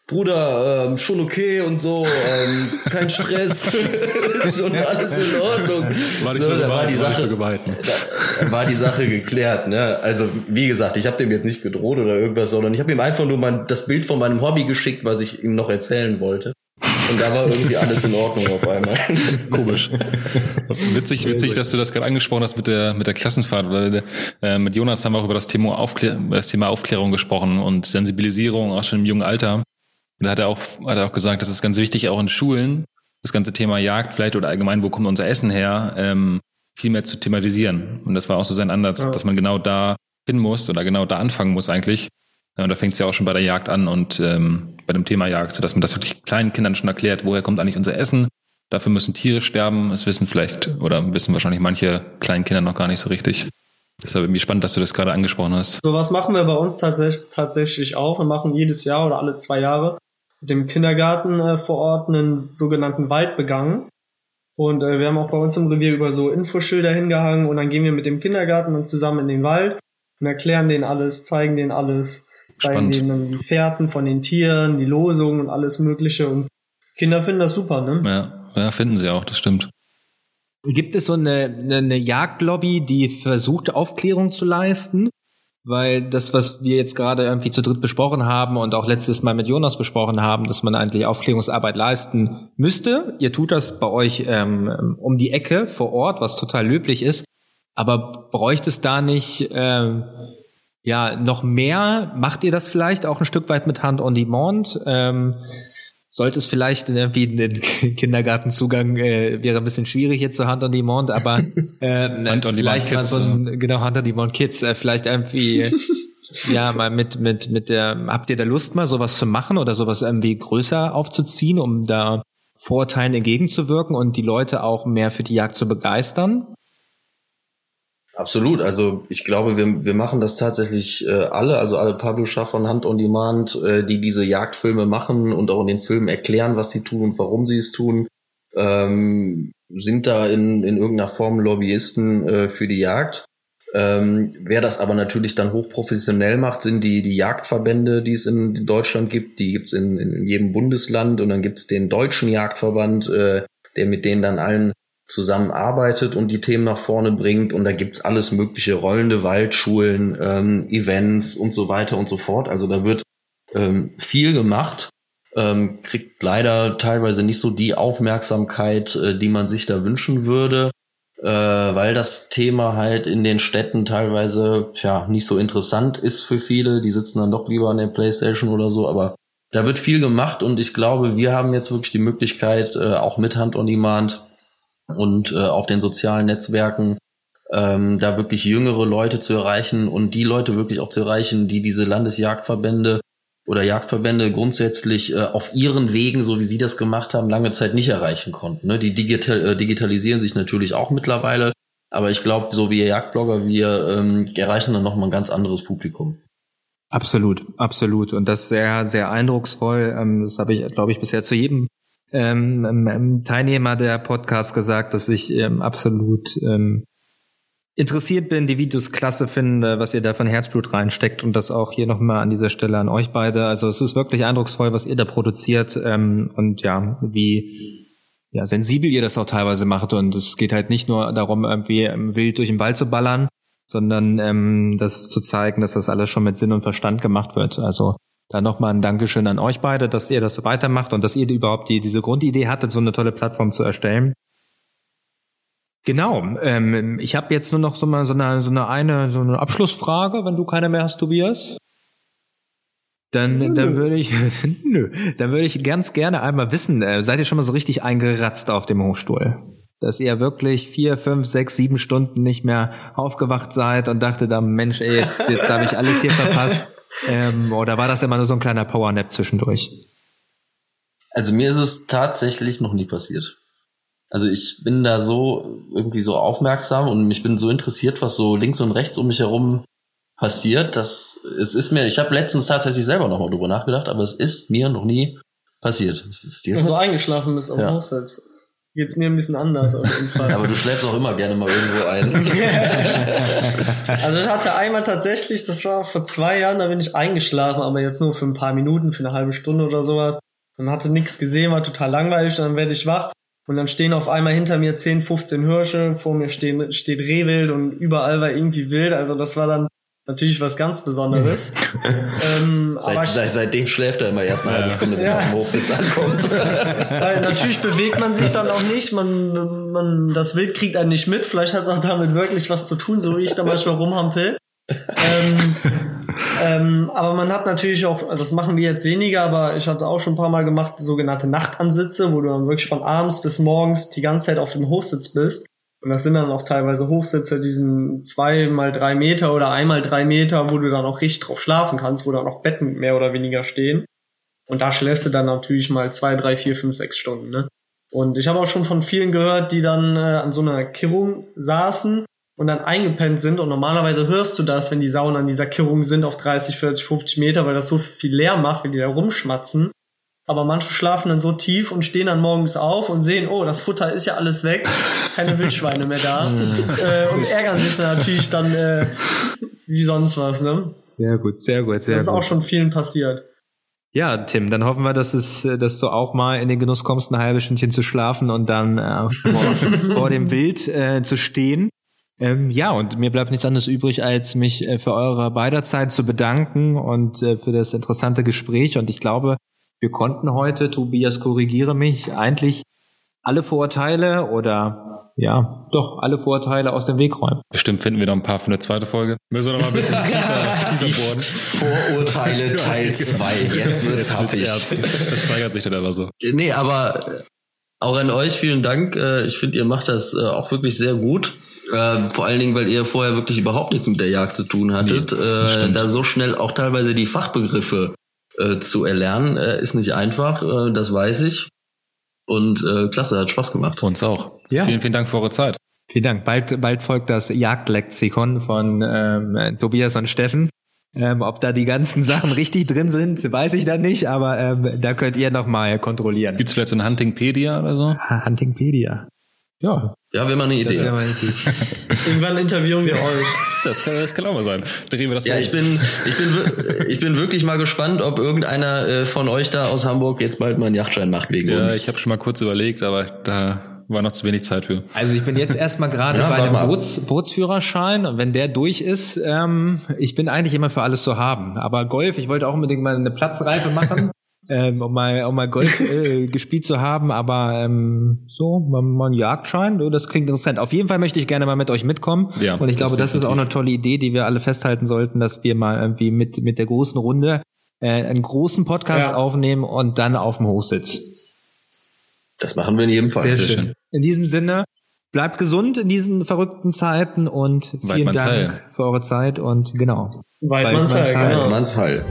Bruder, ähm, schon okay und so, ähm, kein Stress, (laughs) ist schon alles in Ordnung.
War nicht so, so da war die Sache, war,
da, war die Sache geklärt. Ne? Also wie gesagt, ich habe dem jetzt nicht gedroht oder irgendwas, sondern ich habe ihm einfach nur mein, das Bild von meinem Hobby geschickt, was ich ihm noch erzählen wollte. Und da war irgendwie alles in Ordnung auf einmal. (laughs)
Komisch. Witzig, witzig, dass du das gerade angesprochen hast mit der mit der Klassenfahrt. Weil, äh, mit Jonas haben wir auch über das Thema, Aufklär das Thema Aufklärung gesprochen und Sensibilisierung auch schon im jungen Alter. Und da hat er auch, hat er auch gesagt, das ist ganz wichtig, auch in Schulen, das ganze Thema Jagd vielleicht oder allgemein, wo kommt unser Essen her, ähm, viel mehr zu thematisieren. Und das war auch so sein Ansatz, ja. dass man genau da hin muss oder genau da anfangen muss eigentlich. Und da fängt es ja auch schon bei der Jagd an und ähm, bei dem Thema Jagd, so dass man das wirklich kleinen Kindern schon erklärt, woher kommt eigentlich unser Essen, Dafür müssen Tiere sterben. Es wissen vielleicht oder wissen wahrscheinlich manche kleinen Kinder noch gar nicht so richtig. Deshalb irgendwie spannend, dass du das gerade angesprochen hast.
So was machen wir bei uns tatsächlich, tatsächlich auch. Wir machen jedes Jahr oder alle zwei Jahre dem Kindergarten äh, vor Ort einen sogenannten Waldbegang. Und äh, wir haben auch bei uns im Revier über so Infoschilder hingehangen und dann gehen wir mit dem Kindergarten dann zusammen in den Wald und erklären denen alles, zeigen denen alles, zeigen
Spannend.
denen dann die Fährten von den Tieren, die Losungen und alles Mögliche. Und Kinder finden das super, ne?
Ja, ja, finden sie auch, das stimmt.
Gibt es so eine, eine, eine Jagdlobby, die versucht, Aufklärung zu leisten? Weil das, was wir jetzt gerade irgendwie zu dritt besprochen haben und auch letztes Mal mit Jonas besprochen haben, dass man eigentlich Aufklärungsarbeit leisten müsste. Ihr tut das bei euch ähm, um die Ecke vor Ort, was total löblich ist. Aber bräuchte es da nicht ähm, ja noch mehr? Macht ihr das vielleicht auch ein Stück weit mit Hand on Demand? Ähm, sollte es vielleicht irgendwie ein Kindergartenzugang äh, wäre ein bisschen schwierig jetzt zur Hand on Demand, aber (laughs) äh,
Hand on
vielleicht
Demand
mal so ein genau Hand on Demand Kids, äh, vielleicht irgendwie (laughs) ja mal mit mit mit der habt ihr da Lust mal sowas zu machen oder sowas irgendwie größer aufzuziehen, um da Vorurteilen entgegenzuwirken und die Leute auch mehr für die Jagd zu begeistern?
Absolut. Also ich glaube, wir, wir machen das tatsächlich äh, alle, also alle Publisher von Hand on Demand, äh, die diese Jagdfilme machen und auch in den Filmen erklären, was sie tun und warum sie es tun, ähm, sind da in, in irgendeiner Form Lobbyisten äh, für die Jagd. Ähm, wer das aber natürlich dann hochprofessionell macht, sind die, die Jagdverbände, die es in Deutschland gibt. Die gibt's in, in jedem Bundesland und dann gibt's den deutschen Jagdverband, äh, der mit denen dann allen zusammenarbeitet und die Themen nach vorne bringt. Und da gibt's alles mögliche, rollende Waldschulen, ähm, Events und so weiter und so fort. Also da wird ähm, viel gemacht, ähm, kriegt leider teilweise nicht so die Aufmerksamkeit, äh, die man sich da wünschen würde, äh, weil das Thema halt in den Städten teilweise ja nicht so interessant ist für viele. Die sitzen dann doch lieber an der Playstation oder so, aber da wird viel gemacht und ich glaube, wir haben jetzt wirklich die Möglichkeit, äh, auch mit Hand on Demand und äh, auf den sozialen Netzwerken ähm, da wirklich jüngere Leute zu erreichen und die Leute wirklich auch zu erreichen, die diese Landesjagdverbände oder Jagdverbände grundsätzlich äh, auf ihren Wegen, so wie sie das gemacht haben, lange Zeit nicht erreichen konnten. Ne? Die digital, äh, digitalisieren sich natürlich auch mittlerweile, aber ich glaube, so wie Jagdblogger, wir ähm, erreichen dann nochmal ein ganz anderes Publikum.
Absolut, absolut. Und das sehr, sehr eindrucksvoll. Ähm, Das habe ich, glaube ich, bisher zu jedem ähm, ähm, Teilnehmer der Podcast gesagt, dass ich ähm, absolut ähm, interessiert bin, die Videos klasse finde, was ihr da von Herzblut reinsteckt und das auch hier nochmal an dieser Stelle an euch beide. Also es ist wirklich eindrucksvoll, was ihr da produziert ähm, und ja, wie ja, sensibel ihr das auch teilweise macht und es geht halt nicht nur darum, irgendwie ähm, wild durch den Wald zu ballern, sondern ähm, das zu zeigen, dass das alles schon mit Sinn und Verstand gemacht wird. Also da nochmal ein Dankeschön an euch beide, dass ihr das so weitermacht und dass ihr überhaupt die, diese Grundidee hattet, so eine tolle Plattform zu erstellen. Genau. Ähm, ich habe jetzt nur noch so mal so eine, so eine eine so eine Abschlussfrage, wenn du keine mehr hast, Tobias. Dann, dann würde ich, (laughs) nö, dann würde ich ganz gerne einmal wissen, äh, seid ihr schon mal so richtig eingeratzt auf dem Hochstuhl? Dass ihr wirklich vier, fünf, sechs, sieben Stunden nicht mehr aufgewacht seid und dachte dann, Mensch, ey, jetzt, jetzt habe ich alles hier verpasst. (laughs) Ähm, oder war das immer nur so ein kleiner Powernap zwischendurch?
Also mir ist es tatsächlich noch nie passiert. Also ich bin da so irgendwie so aufmerksam und ich bin so interessiert, was so links und rechts um mich herum passiert, dass es ist mir, ich habe letztens tatsächlich selber nochmal drüber nachgedacht, aber es ist mir noch nie passiert. Es ist dir
so eingeschlafen bist am
Ja.
Hochsitz. Geht's mir ein bisschen anders auf jeden Fall. (laughs)
aber du schläfst auch immer gerne mal irgendwo ein. (laughs)
Also ich hatte einmal tatsächlich, das war vor zwei Jahren, da bin ich eingeschlafen, aber jetzt nur für ein paar Minuten, für eine halbe Stunde oder sowas. Und hatte nichts gesehen, war total langweilig, dann werde ich wach und dann stehen auf einmal hinter mir 10, 15 Hirsche, vor mir stehen, steht Rehwild und überall war irgendwie wild, also das war dann natürlich was ganz Besonderes. (laughs) ähm, aber
Seit, seit, seitdem schläft er immer erst eine halbe Stunde, wenn
Ja.
er auf dem Hochsitz ankommt. (laughs)
Weil natürlich bewegt man sich dann auch nicht, man, man, das Wild kriegt einen nicht mit, vielleicht hat es auch damit wirklich was zu tun, so wie ich da manchmal rumhampel. ähm, ähm, aber man hat natürlich auch, also das machen wir jetzt weniger, aber ich hatte auch schon ein paar Mal gemacht, sogenannte Nachtansitze, wo du dann wirklich von abends bis morgens die ganze Zeit auf dem Hochsitz bist. Und das sind dann auch teilweise Hochsitze, die sind zwei mal drei Meter oder einmal drei Meter, wo du dann auch richtig drauf schlafen kannst, wo dann auch Betten mehr oder weniger stehen. Und da schläfst du dann natürlich mal zwei, drei, vier, fünf, sechs Stunden, ne? Und ich habe auch schon von vielen gehört, die dann äh, an so einer Kirrung saßen und dann eingepennt sind. Und normalerweise hörst du das, wenn die Sauen an dieser Kirrung sind auf 30, 40, 50 Meter, weil das so viel leer macht, wenn die da rumschmatzen. Aber manche schlafen dann so tief und stehen dann morgens auf und sehen, oh, das Futter ist ja alles weg, keine Wildschweine mehr da. (laughs) äh, und ärgern sich dann natürlich dann äh, wie sonst was, ne?
Sehr gut, sehr gut, sehr
das ist
gut.
auch schon vielen passiert.
Ja, Tim, dann hoffen wir, dass es, äh, dass du auch mal in den Genuss kommst, ein halbes Stündchen zu schlafen und dann äh, vor, (laughs) vor dem Wild äh, zu stehen. Ähm, ja, und mir bleibt nichts anderes übrig, als mich äh, für eure beider Zeit zu bedanken und äh, für das interessante Gespräch. Und ich glaube, wir konnten heute, Tobias, korrigiere mich, eigentlich alle Vorurteile oder ja, doch alle Vorurteile aus dem Weg räumen.
Bestimmt finden wir noch ein paar für eine zweite Folge. Müssen wir noch mal ein bisschen (laughs) tiefer, tiefer bohren.
Vorurteile (laughs) Teil 2. Jetzt wird's happig.
ernst. Das steigert sich dann aber so.
Nee, aber äh, auch an euch vielen Dank. Äh, Ich finde, ihr macht das äh, auch wirklich sehr gut. Äh, Vor allen Dingen, weil ihr vorher wirklich überhaupt nichts mit der Jagd zu tun hattet. Äh,
stimmt.
Da so schnell auch teilweise die Fachbegriffe äh, zu erlernen, äh, ist nicht einfach. Äh, Das weiß ich. Und äh, klasse, hat Spaß gemacht.
Uns auch.
Ja.
Vielen, vielen Dank für eure Zeit.
Vielen Dank. Bald, bald folgt das Jagdlexikon von ähm, Tobias und Steffen. Ähm, ob da die ganzen (laughs) Sachen richtig drin sind, weiß ich dann nicht, aber ähm, da könnt ihr noch mal kontrollieren.
Gibt's vielleicht so ein Huntingpedia oder so?
Ha- Huntingpedia. Ja,
Ja, wäre mal eine
das
Idee.
wäre mal richtig.
Irgendwann interviewen wir euch.
Das kann, das kann auch mal sein. Drehen wir das
Ja,
mal
ich
um.
bin, ich bin, ich bin wirklich mal gespannt, ob irgendeiner äh, von euch da aus Hamburg jetzt bald mal einen Yachtschein macht wegen
Ja,
uns.
ich habe schon mal kurz überlegt, aber da war noch zu wenig Zeit für.
Also ich bin jetzt (laughs) erstmal gerade
Ja,
bei
ab.
Boots, Bootsführerschein und wenn der durch ist, ähm, ich bin eigentlich immer für alles zu haben. Aber Golf, ich wollte auch unbedingt mal eine Platzreife machen, ähm, um mal, um mal Golf (laughs) äh, gespielt zu haben. Aber ähm, so, mal, mal ein Jagdschein, das klingt interessant. Auf jeden Fall möchte ich gerne mal mit euch mitkommen.
Ja,
und ich glaube,
das
ist auch eine tolle Idee, die wir alle festhalten sollten, dass wir mal irgendwie mit, mit der großen Runde äh, einen großen Podcast
Ja.
aufnehmen und dann auf dem Hochsitz.
Das machen wir in jedem Fall.
Sehr,
sehr
schön.
schön.
In diesem Sinne, bleibt gesund in diesen verrückten Zeiten und vielen
Weidmanns
Dank
Heil.
für eure Zeit und genau.
Weidmanns
Weidmanns
Heil,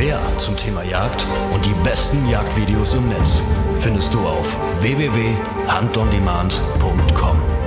Mehr zum Thema Jagd und die besten Jagdvideos im Netz findest du auf www.huntondemand.com.